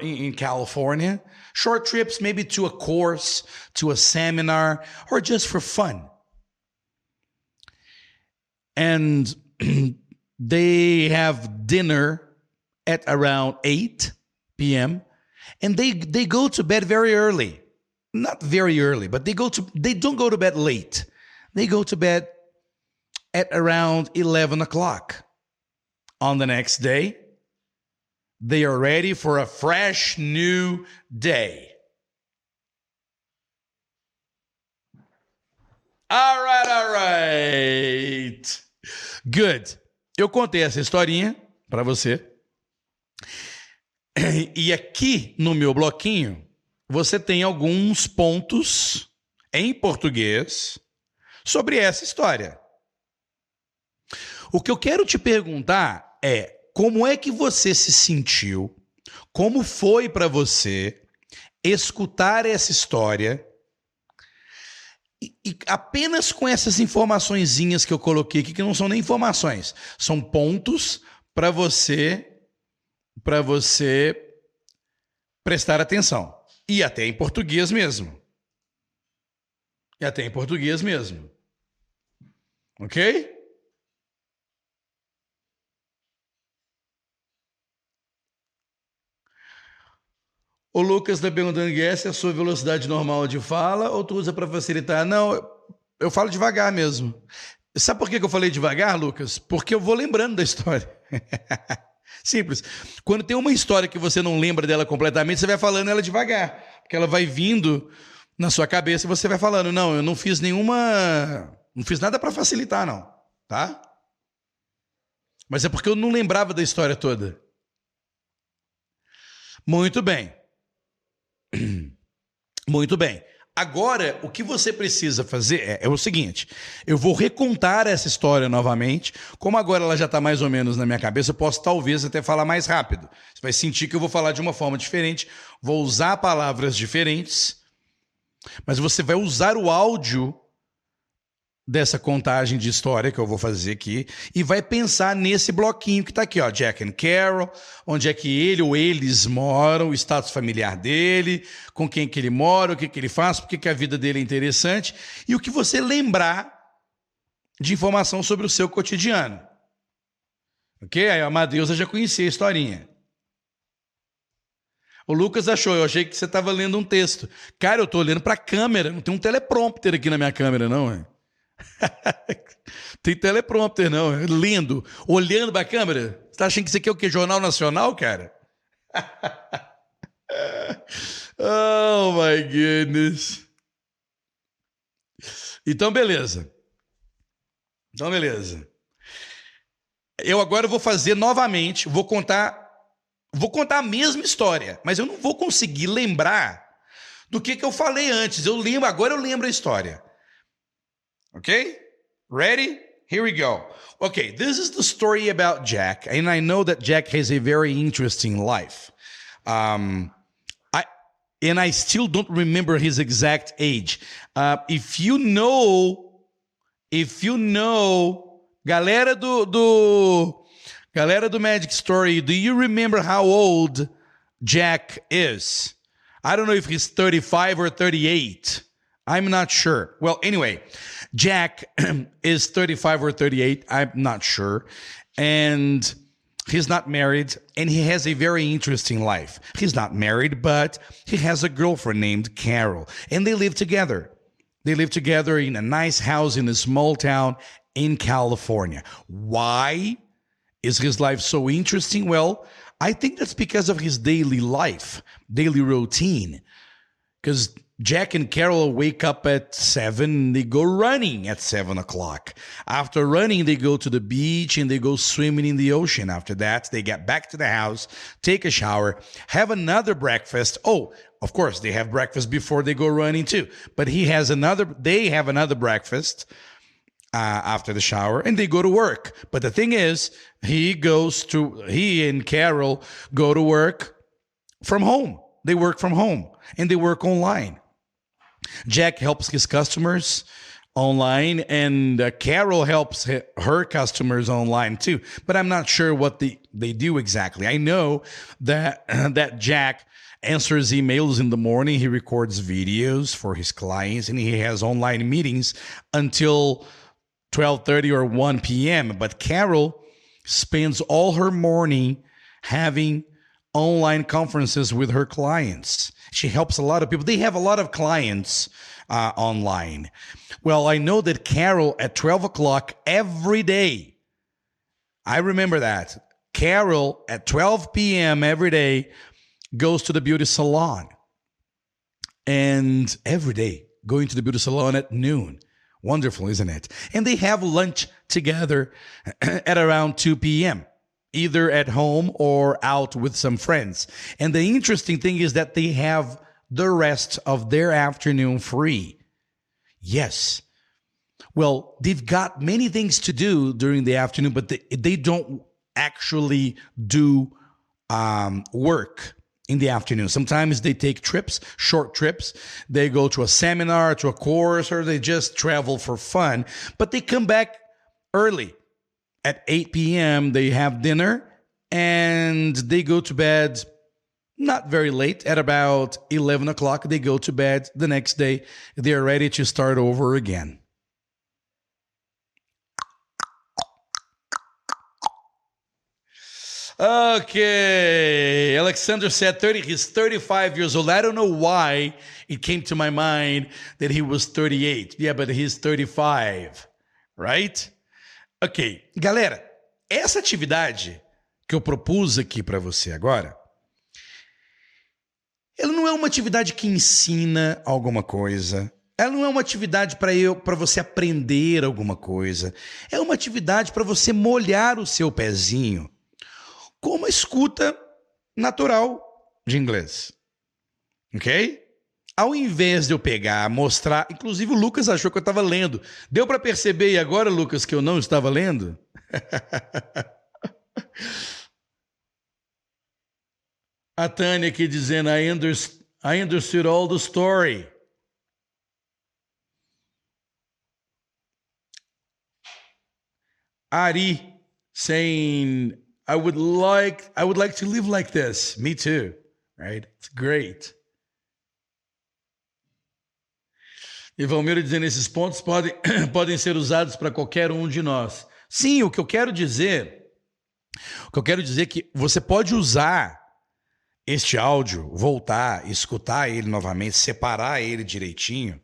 in California. Short trips, maybe to a course, to a seminar, or just for fun. And *clears throat* they have dinner at around 8 p.m. and they they go to bed very early. Not very early, but they go to they don't go to bed late. They go to bed at around 11 o'clock. On the next day, they are ready for a fresh new day. All right, all right. Good. Eu contei essa historinha para você. E aqui no meu bloquinho, você tem alguns pontos em português sobre essa história. O que eu quero te perguntar é como é que você se sentiu, como foi para você escutar essa história e, e, apenas com essas informaçõezinhas que eu coloquei aqui, que não são nem informações, são pontos para você para você prestar atenção. E até em português mesmo. E até em português mesmo. Ok? O Lucas está perguntando que essa é a sua velocidade normal de fala ou tu usa para facilitar? Não, eu falo devagar mesmo. Sabe por que eu falei devagar, Lucas? Porque eu vou lembrando da história. *laughs* Simples. Quando tem uma história que você não lembra dela completamente, você vai falando ela devagar. Porque ela vai vindo na sua cabeça e você vai falando: não, eu não fiz nenhuma. Não fiz nada para facilitar, não. Tá? Mas é porque eu não lembrava da história toda. Muito bem. Muito bem. Agora, o que você precisa fazer é, é, o seguinte: eu vou recontar essa história novamente. Como agora ela já está mais ou menos na minha cabeça, eu posso talvez até falar mais rápido. Você vai sentir que eu vou falar de uma forma diferente, vou usar palavras diferentes, mas você vai usar o áudio dessa contagem de história que eu vou fazer aqui e vai pensar nesse bloquinho que está aqui, ó, Jack and Carol, onde é que ele ou eles moram, o status familiar dele, com quem que ele mora, o que que ele faz, porque que a vida dele é interessante e o que você lembrar de informação sobre o seu cotidiano. Ok? Aí a Amadeusa já conhecia a historinha. O Lucas achou, eu achei que você estava lendo um texto. Cara, eu estou olhando para a câmera, não tem um teleprompter aqui na minha câmera, não. Hein? *laughs* Tem teleprompter, não. Lindo. Olhando para a câmera. Você tá achando que isso aqui é o quê? Jornal Nacional, cara? *laughs* oh, my goodness. Então, beleza. Então, beleza. Eu agora vou fazer novamente, vou contar, vou contar a mesma história, mas eu não vou conseguir lembrar do que, que eu falei antes. Eu lembro, agora eu lembro a história. Okay? Ready? Here we go. Okay, this is the story about Jack, and I know that Jack has a very interesting life. Um, I and I still don't remember his exact age. Uh, if you know, if you know, galera do do galera do Magic Story, do you remember how old Jack is? I don't know if he's 35 or 38. I'm not sure. Well, anyway, Jack *clears throat* is 35 or 38. I'm not sure. And he's not married and he has a very interesting life. He's not married, but he has a girlfriend named Carol and they live together. They live together in a nice house in a small town in California. Why is his life so interesting? Well, I think that's because of his daily life, daily routine. Because Jack and Carol wake up at seven. They go running at seven o'clock. After running, they go to the beach and they go swimming in the ocean. After that, they get back to the house, take a shower, have another breakfast. Oh, of course, they have breakfast before they go running too. But he has another, they have another breakfast uh, after the shower and they go to work. But the thing is, he goes to, he and Carol go to work from home. They work from home and they work online. Jack helps his customers online, and uh, Carol helps her customers online too. But I'm not sure what the, they do exactly. I know that *clears throat* that Jack answers emails in the morning. He records videos for his clients, and he has online meetings until 12:30 or 1 p.m. But Carol spends all her morning having online conferences with her clients. She helps a lot of people. They have a lot of clients uh, online. Well, I know that Carol at 12 o'clock every day, I remember that. Carol at 12 p.m. every day goes to the beauty salon. And every day, going to the beauty salon at noon. Wonderful, isn't it? And they have lunch together *clears throat* at around 2 p.m either at home or out with some friends. And the interesting thing is that they have the rest of their afternoon free. Yes. Well, they've got many things to do during the afternoon, but they, they don't actually do um, work in the afternoon. Sometimes they take trips, short trips. They go to a seminar, to a course, or they just travel for fun, but they come back early at 8 p.m., they have dinner and they go to bed not very late. At about 11 o'clock, they go to bed. The next day, they're ready to start over again. Okay. Alexander said 30, he's 35 years old. I don't know why it came to my mind that he was 38. Yeah, but he's 35, right? Ok. Galera, essa atividade que eu propus aqui para você agora, ela não é uma atividade que ensina alguma coisa. Ela não é uma atividade para eu, para você aprender alguma coisa. É uma atividade para você molhar o seu pezinho com uma escuta natural de inglês. OK? Ao invés de eu pegar, mostrar, inclusive o Lucas achou que eu estava lendo. Deu para perceber agora, Lucas, que eu não estava lendo? *laughs* A Tânia aqui dizendo, I, underst I understood all the story. Ari saying, I would like I would like to live like this. Me too. Right? It's great. E Valmeiro dizendo esses pontos podem, *clears throat* podem ser usados para qualquer um de nós. Sim, o que eu quero dizer, o que eu quero dizer é que você pode usar este áudio, voltar, escutar ele novamente, separar ele direitinho,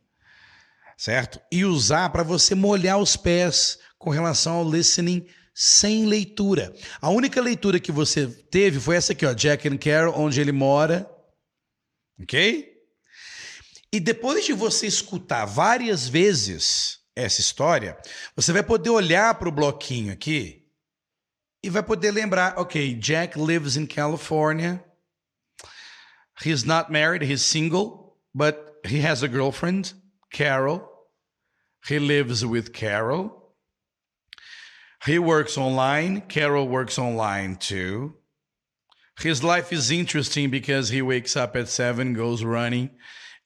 certo? E usar para você molhar os pés com relação ao listening sem leitura. A única leitura que você teve foi essa aqui, ó, Jack and Carol, onde ele mora, ok? E depois de você escutar várias vezes essa história, você vai poder olhar para o bloquinho aqui e vai poder lembrar, ok, Jack lives in California. He's not married, he's single, but he has a girlfriend, Carol. He lives with Carol. He works online. Carol works online too. His life is interesting because he wakes up at seven, goes running.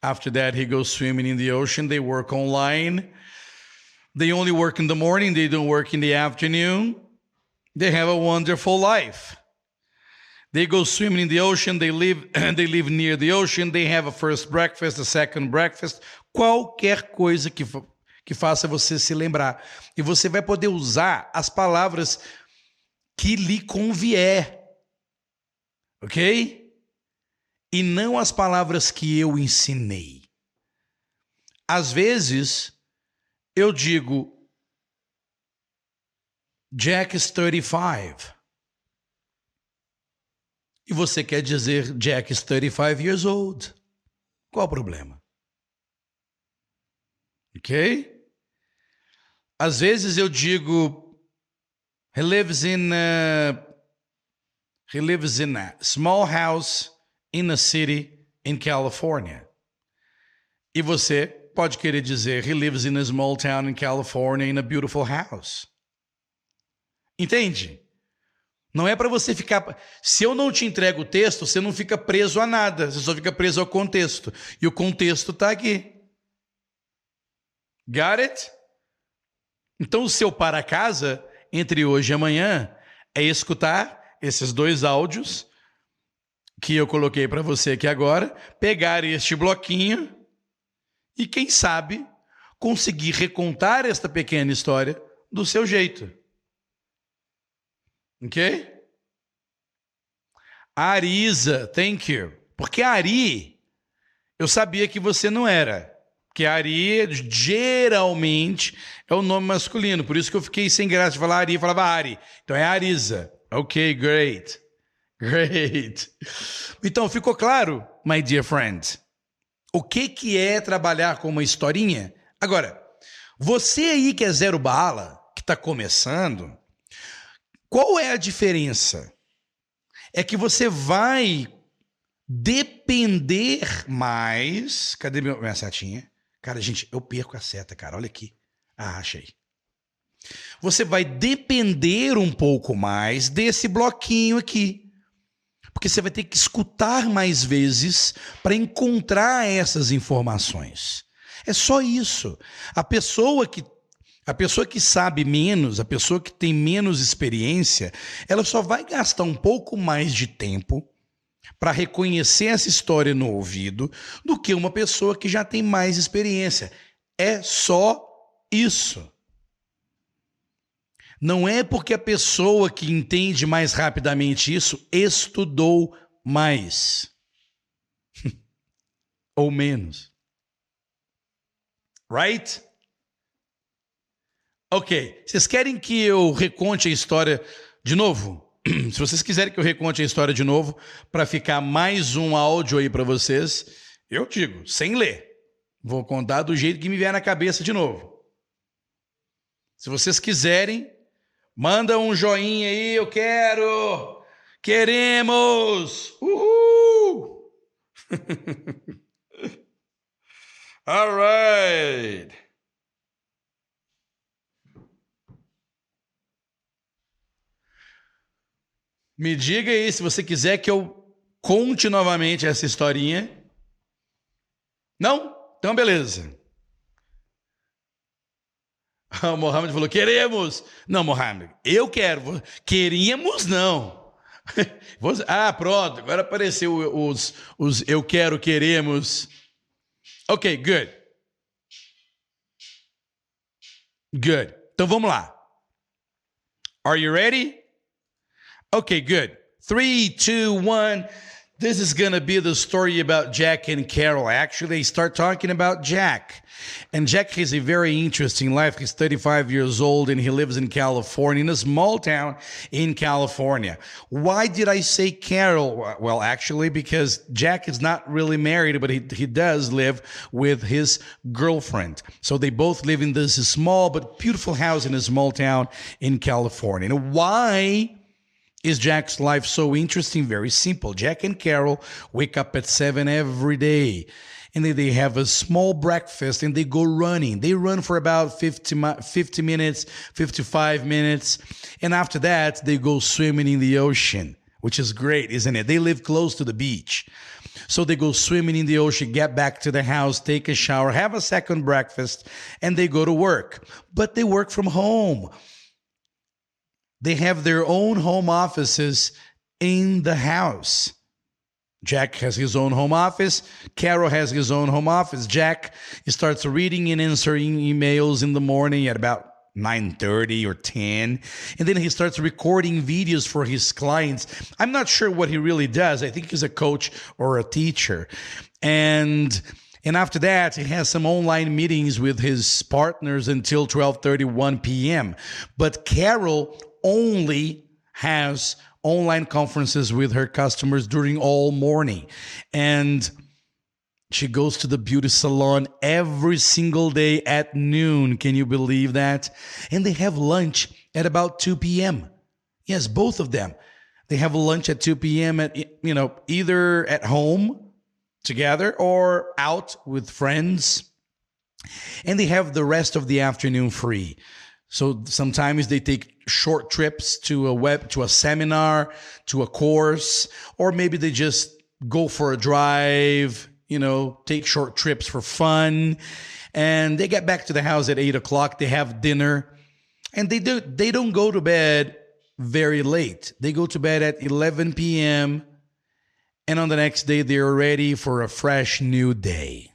After that, he goes swimming in the ocean. They work online. They only work in the morning, they don't work in the afternoon. They have a wonderful life. They go swimming in the ocean, they live, *clears throat* they live near the ocean, they have a first breakfast, a second breakfast, qualquer coisa que, que faça você se lembrar. E você vai poder usar as palavras que lhe convier. Ok? E não as palavras que eu ensinei. Às vezes, eu digo, Jack is 35. E você quer dizer Jack is 35 years old. Qual o problema? Ok? Às vezes eu digo, he lives in a, he lives in a small house in a city in California. E você pode querer dizer, he lives in a small town in California in a beautiful house. Entende? Não é para você ficar. Se eu não te entrego o texto, você não fica preso a nada, você só fica preso ao contexto. E o contexto está aqui. Got it? Então, o seu para casa, entre hoje e amanhã, é escutar esses dois áudios que eu coloquei para você aqui agora, pegar este bloquinho e, quem sabe, conseguir recontar esta pequena história do seu jeito. Ok? Arisa, thank you. Porque Ari, eu sabia que você não era. Porque Ari, geralmente, é o nome masculino. Por isso que eu fiquei sem graça de falar Ari, eu falava Ari. Então é Arisa. Ok, great. Great. Então, ficou claro, my dear friend, o que, que é trabalhar com uma historinha? Agora, você aí que é zero bala, que está começando, qual é a diferença? É que você vai depender mais. Cadê minha setinha? Cara, gente, eu perco a seta, cara. Olha aqui. Ah, achei. Você vai depender um pouco mais desse bloquinho aqui. Porque você vai ter que escutar mais vezes para encontrar essas informações. É só isso. A pessoa que a pessoa que sabe menos, a pessoa que tem menos experiência, ela só vai gastar um pouco mais de tempo para reconhecer essa história no ouvido do que uma pessoa que já tem mais experiência. É só isso. Não é porque a pessoa que entende mais rapidamente isso estudou mais *laughs* ou menos. Right? Ok. Vocês querem que eu reconte a história de novo? *clears throat* Se vocês quiserem que eu reconte a história de novo, para ficar mais um áudio aí para vocês, eu digo, sem ler. Vou contar do jeito que me vier na cabeça de novo. Se vocês quiserem, manda um joinha aí, eu quero. Queremos! Uhul! *laughs* All right. Me diga aí se você quiser que eu conte novamente essa historinha. Não? Então, beleza. O *laughs* Mohammed falou: queremos. Não, Mohammed, eu quero. Queríamos, não. *laughs* Ah, pronto, agora apareceu os, os eu quero, queremos. Ok, good. Good. Então vamos lá. Are you ready? Okay, good. Three, two, one. This is going to be the story about Jack and Carol. Actually, start talking about Jack. And Jack has a very interesting life. He's 35 years old and he lives in California, in a small town in California. Why did I say Carol? Well, actually, because Jack is not really married, but he, he does live with his girlfriend. So they both live in this small but beautiful house in a small town in California. Why? Is Jack's life so interesting? Very simple. Jack and Carol wake up at 7 every day and then they have a small breakfast and they go running. They run for about 50, 50 minutes, 55 minutes. And after that, they go swimming in the ocean, which is great, isn't it? They live close to the beach. So they go swimming in the ocean, get back to the house, take a shower, have a second breakfast, and they go to work. But they work from home. They have their own home offices in the house. Jack has his own home office. Carol has his own home office. Jack he starts reading and answering emails in the morning at about 9:30 or 10 and then he starts recording videos for his clients. I'm not sure what he really does. I think he's a coach or a teacher. And and after that, he has some online meetings with his partners until 12:31 p.m. But Carol only has online conferences with her customers during all morning. And She goes to the beauty salon every single day at noon. Can you believe that? And they have lunch at about 2 p.m. Yes, both of them. They have lunch at 2 p.m. at you know, either at home together or out with friends. And they have the rest of the afternoon free. So sometimes they take short trips to a web to a seminar, to a course, or maybe they just go for a drive, you know, take short trips for fun. And they get back to the house at eight o'clock. They have dinner, and they do they don't go to bed very late. They go to bed at 11 p.m. And on the next day, they're ready for a fresh new day.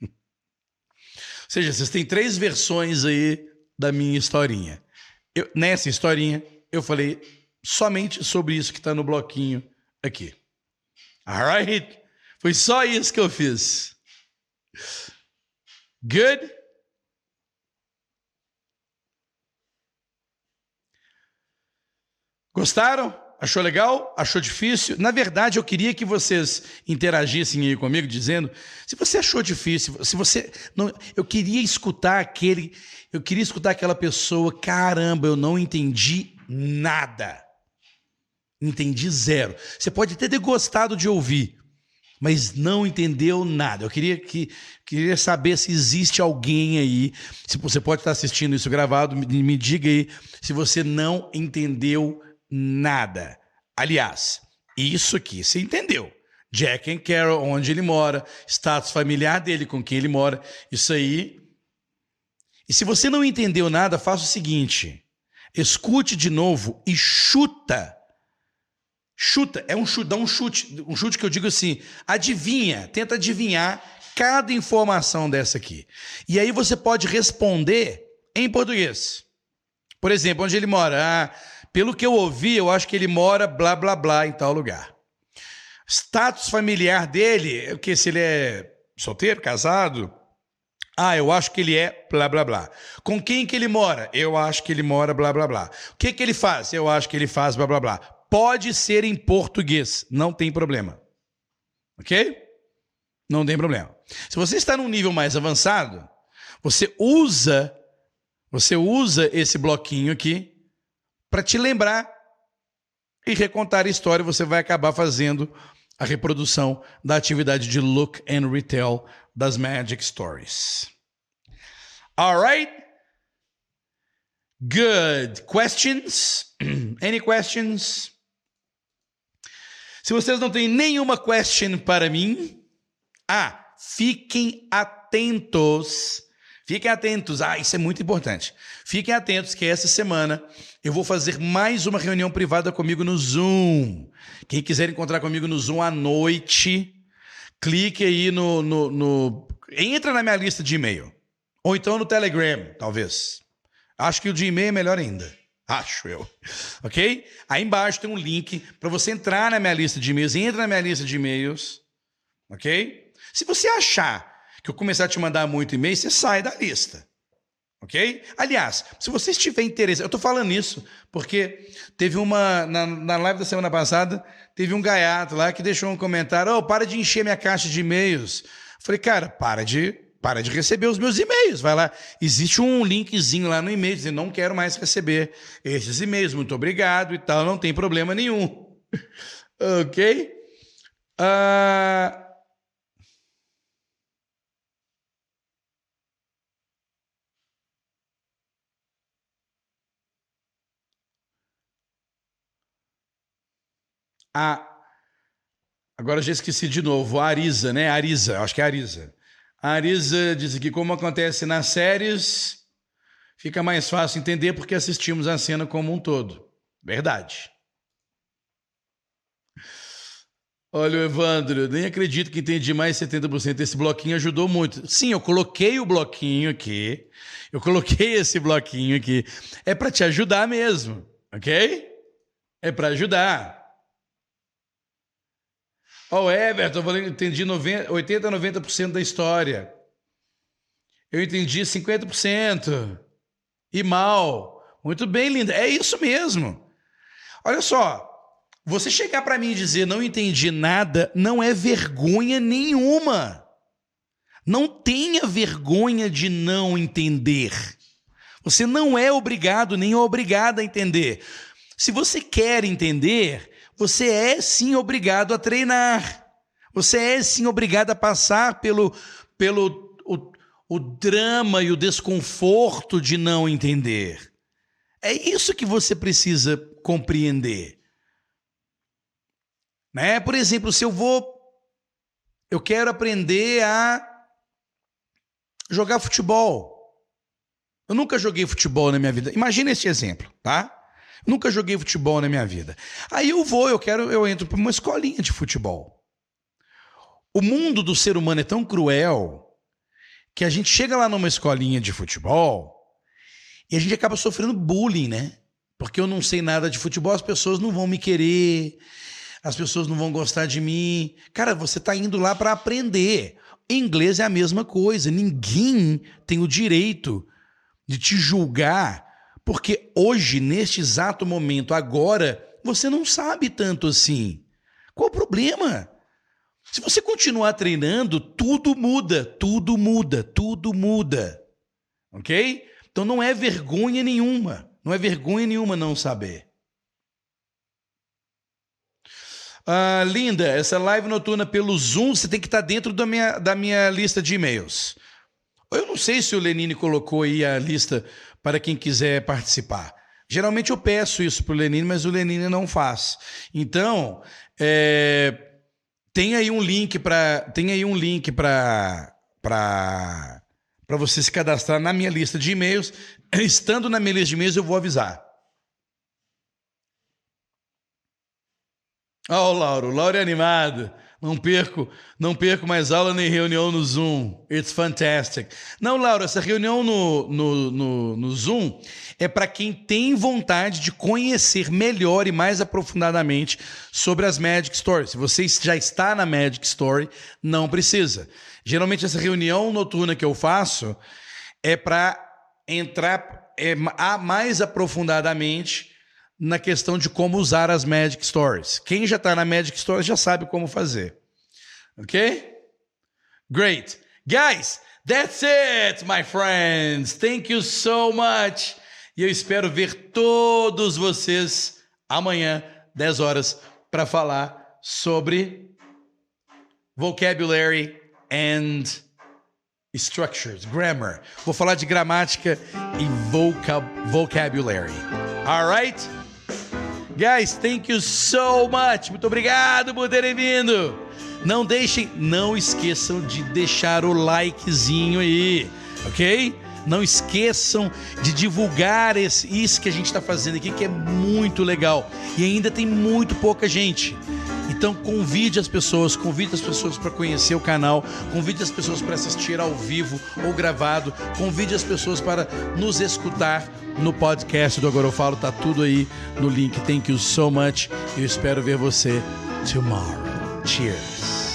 *laughs* Seja, vocês têm três versões aí da minha historinha. Eu, nessa historinha, eu falei somente sobre isso que está no bloquinho aqui. Alright? Foi só isso que eu fiz. Good? Gostaram? Achou legal? Achou difícil? Na verdade, eu queria que vocês interagissem aí comigo, dizendo se você achou difícil, se você não, eu queria escutar aquele, eu queria escutar aquela pessoa, caramba, eu não entendi nada. Entendi zero. Você pode até ter gostado de ouvir, mas não entendeu nada. Eu queria que queria saber se existe alguém aí, se você pode estar assistindo isso gravado, me, me diga aí se você não entendeu nada. Aliás, isso aqui você entendeu. Jack and Carol, onde ele mora, status familiar dele, com quem ele mora, isso aí. E se você não entendeu nada, faça o seguinte: escute de novo e chuta. Chuta, é um chute, dá um chute, um chute que eu digo assim, adivinha, tenta adivinhar cada informação dessa aqui. E aí você pode responder em português. Por exemplo, onde ele mora? Ah, pelo que eu ouvi, eu acho que ele mora blá blá blá em tal lugar. Status familiar dele, o que se ele é solteiro, casado? Ah, eu acho que ele é blá blá blá. Com quem que ele mora? Eu acho que ele mora blá blá blá. O que que ele faz? Eu acho que ele faz blá blá blá. Pode ser em português, não tem problema. OK? Não tem problema. Se você está num nível mais avançado, você usa você usa esse bloquinho aqui para te lembrar e recontar a história, você vai acabar fazendo a reprodução da atividade de look and retell das Magic Stories. All right? Good. Questions? *clears throat* Any questions? Se vocês não têm nenhuma question para mim, ah, fiquem atentos Fiquem atentos, ah, isso é muito importante. Fiquem atentos que essa semana eu vou fazer mais uma reunião privada comigo no Zoom. Quem quiser encontrar comigo no Zoom à noite, clique aí no, no, no. Entra na minha lista de e-mail. Ou então no Telegram, talvez. Acho que o de e-mail é melhor ainda. Acho eu. Ok? Aí embaixo tem um link para você entrar na minha lista de e-mails. Entra na minha lista de e-mails. Ok? Se você achar que eu começar a te mandar muito e-mail, você sai da lista. Ok? Aliás, se você estiver interessado, eu estou falando isso porque teve uma, na, na live da semana passada, teve um gaiato lá que deixou um comentário: oh, para de encher minha caixa de e-mails. Falei, cara, para de, para de receber os meus e-mails. Vai lá, existe um linkzinho lá no e-mail dizendo: não quero mais receber esses e-mails, muito obrigado e tal, não tem problema nenhum. *laughs* ok? Uh, A. Agora já esqueci de novo. A Arisa, né? Arisa, acho que é Arisa. A Arisa diz que, como acontece nas séries, fica mais fácil entender porque assistimos a cena como um todo. Verdade. Olha, Evandro, nem acredito que entendi mais 70%. Esse bloquinho ajudou muito. Sim, eu coloquei o bloquinho aqui. Eu coloquei esse bloquinho aqui. É para te ajudar mesmo, ok? É para ajudar. Ó, oh, Everton, eu entendi 90, 80, 90% da história. Eu entendi 50%. E mal. Muito bem, linda. É isso mesmo. Olha só. Você chegar para mim e dizer não entendi nada não é vergonha nenhuma. Não tenha vergonha de não entender. Você não é obrigado nem obrigada a entender. Se você quer entender, você é sim obrigado a treinar. Você é sim obrigado a passar pelo, pelo o, o drama e o desconforto de não entender. É isso que você precisa compreender. Né? Por exemplo, se eu vou. Eu quero aprender a jogar futebol. Eu nunca joguei futebol na minha vida. Imagina este exemplo, tá? Nunca joguei futebol na minha vida. Aí eu vou, eu quero, eu entro para uma escolinha de futebol. O mundo do ser humano é tão cruel que a gente chega lá numa escolinha de futebol e a gente acaba sofrendo bullying, né? Porque eu não sei nada de futebol, as pessoas não vão me querer, as pessoas não vão gostar de mim. Cara, você está indo lá para aprender. Em inglês é a mesma coisa. Ninguém tem o direito de te julgar, porque hoje, neste exato momento, agora, você não sabe tanto assim. Qual o problema? Se você continuar treinando, tudo muda, tudo muda, tudo muda. Ok? Então não é vergonha nenhuma. Não é vergonha nenhuma não saber. Ah, linda, essa live noturna pelo Zoom, você tem que estar dentro da minha, da minha lista de e-mails. Eu não sei se o Lenine colocou aí a lista para quem quiser participar. Geralmente eu peço isso para o Lenine, mas o Lenine não faz. Então, é, tem aí um link para tem aí um link para para para você se cadastrar na minha lista de e-mails. *clears throat* Estando na minha lista de e-mails, eu vou avisar. Ó, oh, Lauro, Lauro é animado. Não perco, não perco mais aula nem reunião no Zoom. It's fantastic. Não, Laura, essa reunião no, no, no, no Zoom é para quem tem vontade de conhecer melhor e mais aprofundadamente sobre as Magic Stories. Se você já está na Magic Story, não precisa. Geralmente essa reunião noturna que eu faço é para entrar é, mais aprofundadamente na questão de como usar as Magic Stories. Quem já está na Magic Stories já sabe como fazer. Ok? Great. Guys, that's it, my friends. Thank you so much. E eu espero ver todos vocês amanhã, 10 horas, para falar sobre vocabulary and structures, grammar. Vou falar de gramática e vocab vocabulary. Alright? Guys, thank you so much. Muito obrigado por terem vindo. Não deixem, não esqueçam de deixar o likezinho aí, ok? Não esqueçam de divulgar esse, isso que a gente está fazendo aqui, que é muito legal. E ainda tem muito pouca gente. Então convide as pessoas, convide as pessoas para conhecer o canal, convide as pessoas para assistir ao vivo ou gravado, convide as pessoas para nos escutar no podcast do Agora Eu Falo, tá tudo aí no link. Thank you so much. Eu espero ver você tomorrow. Cheers.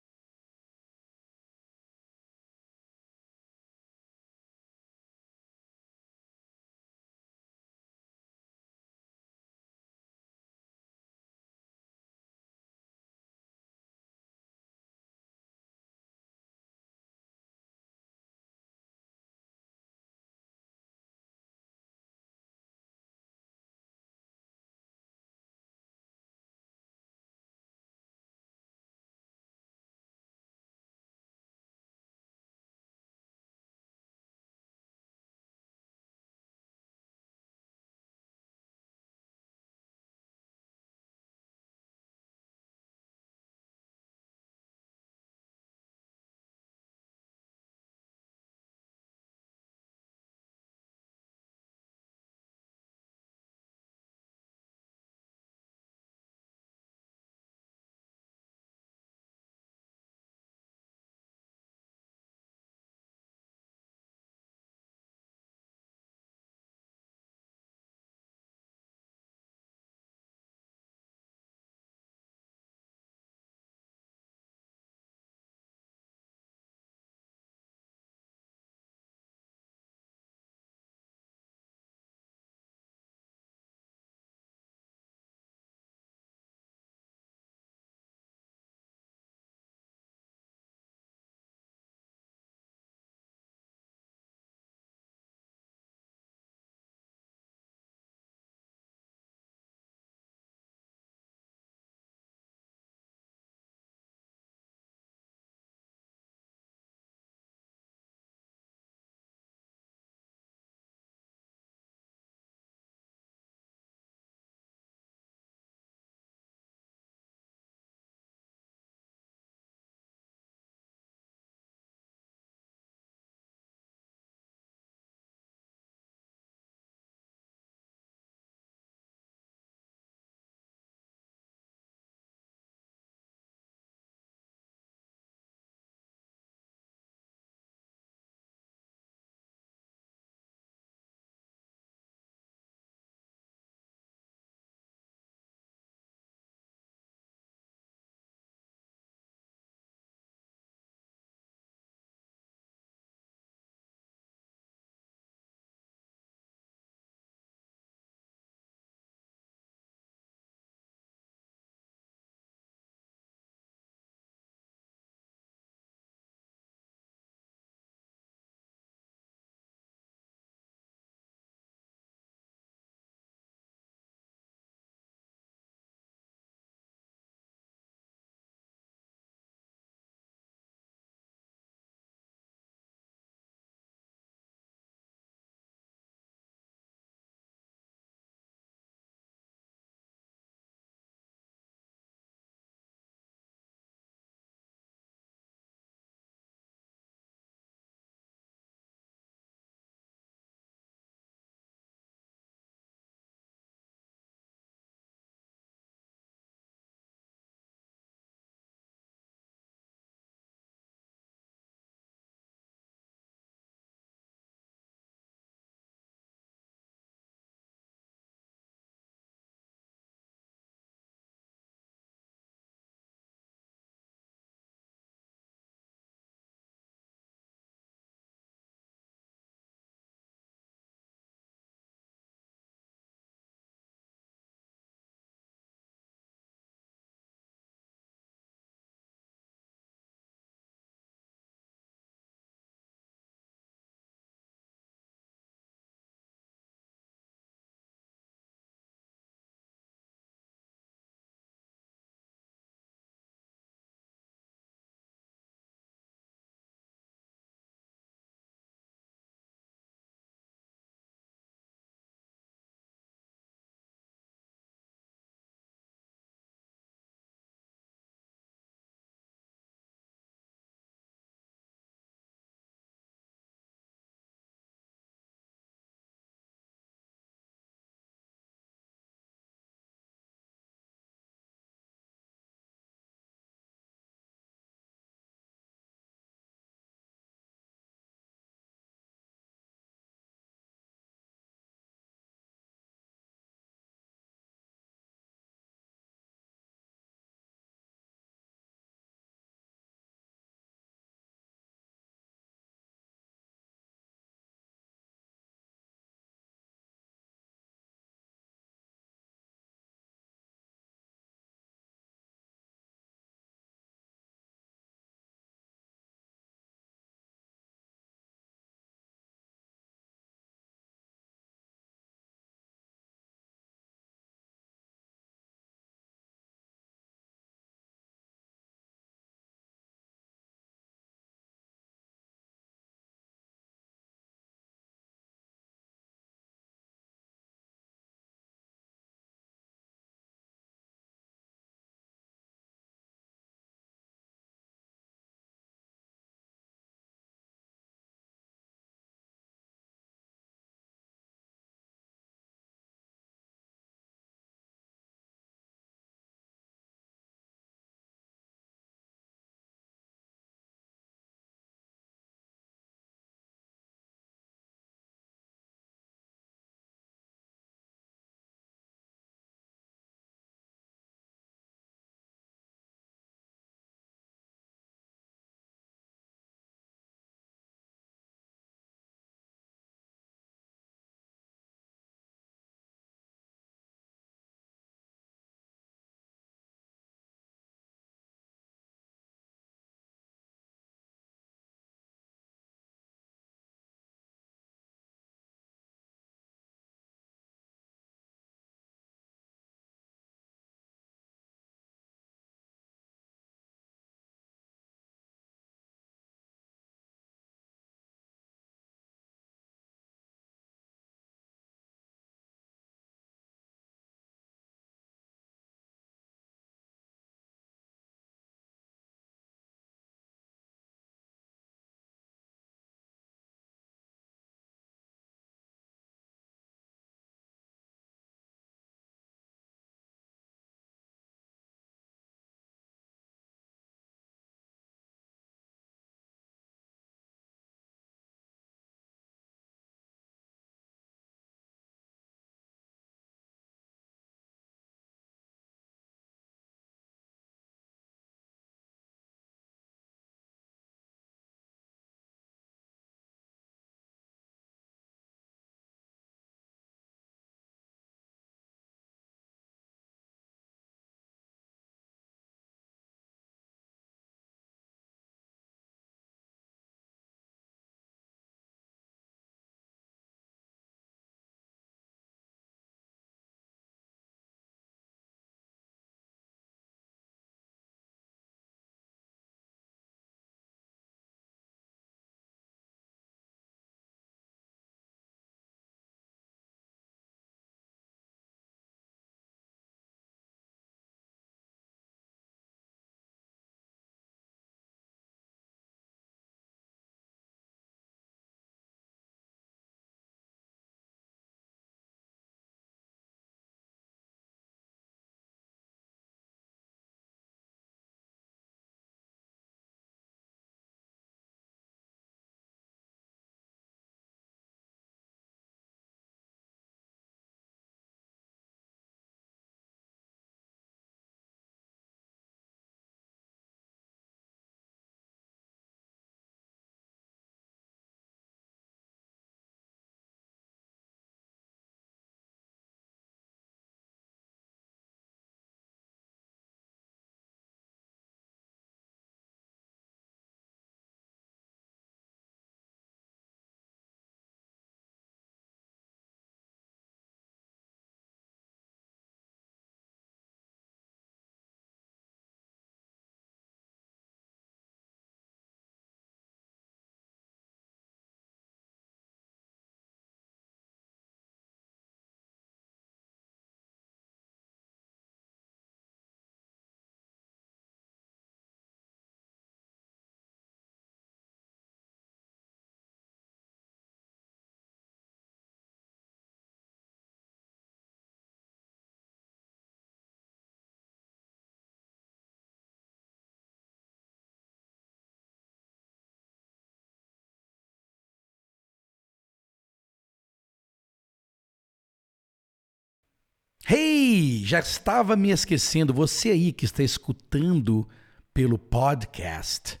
Hey, já estava me esquecendo, você aí que está escutando pelo podcast.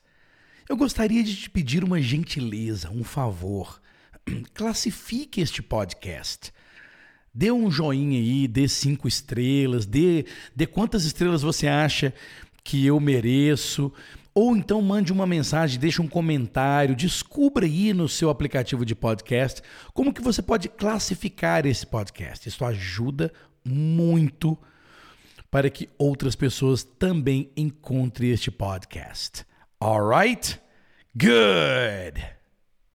Eu gostaria de te pedir uma gentileza, um favor. *clears throat* Classifique este podcast. Dê um joinha aí, dê cinco estrelas, dê, dê quantas estrelas você acha que eu mereço. Ou então mande uma mensagem, deixe um comentário, descubra aí no seu aplicativo de podcast como que você pode classificar esse podcast. Isso ajuda muito para que outras pessoas também encontrem este podcast. Alright? Good!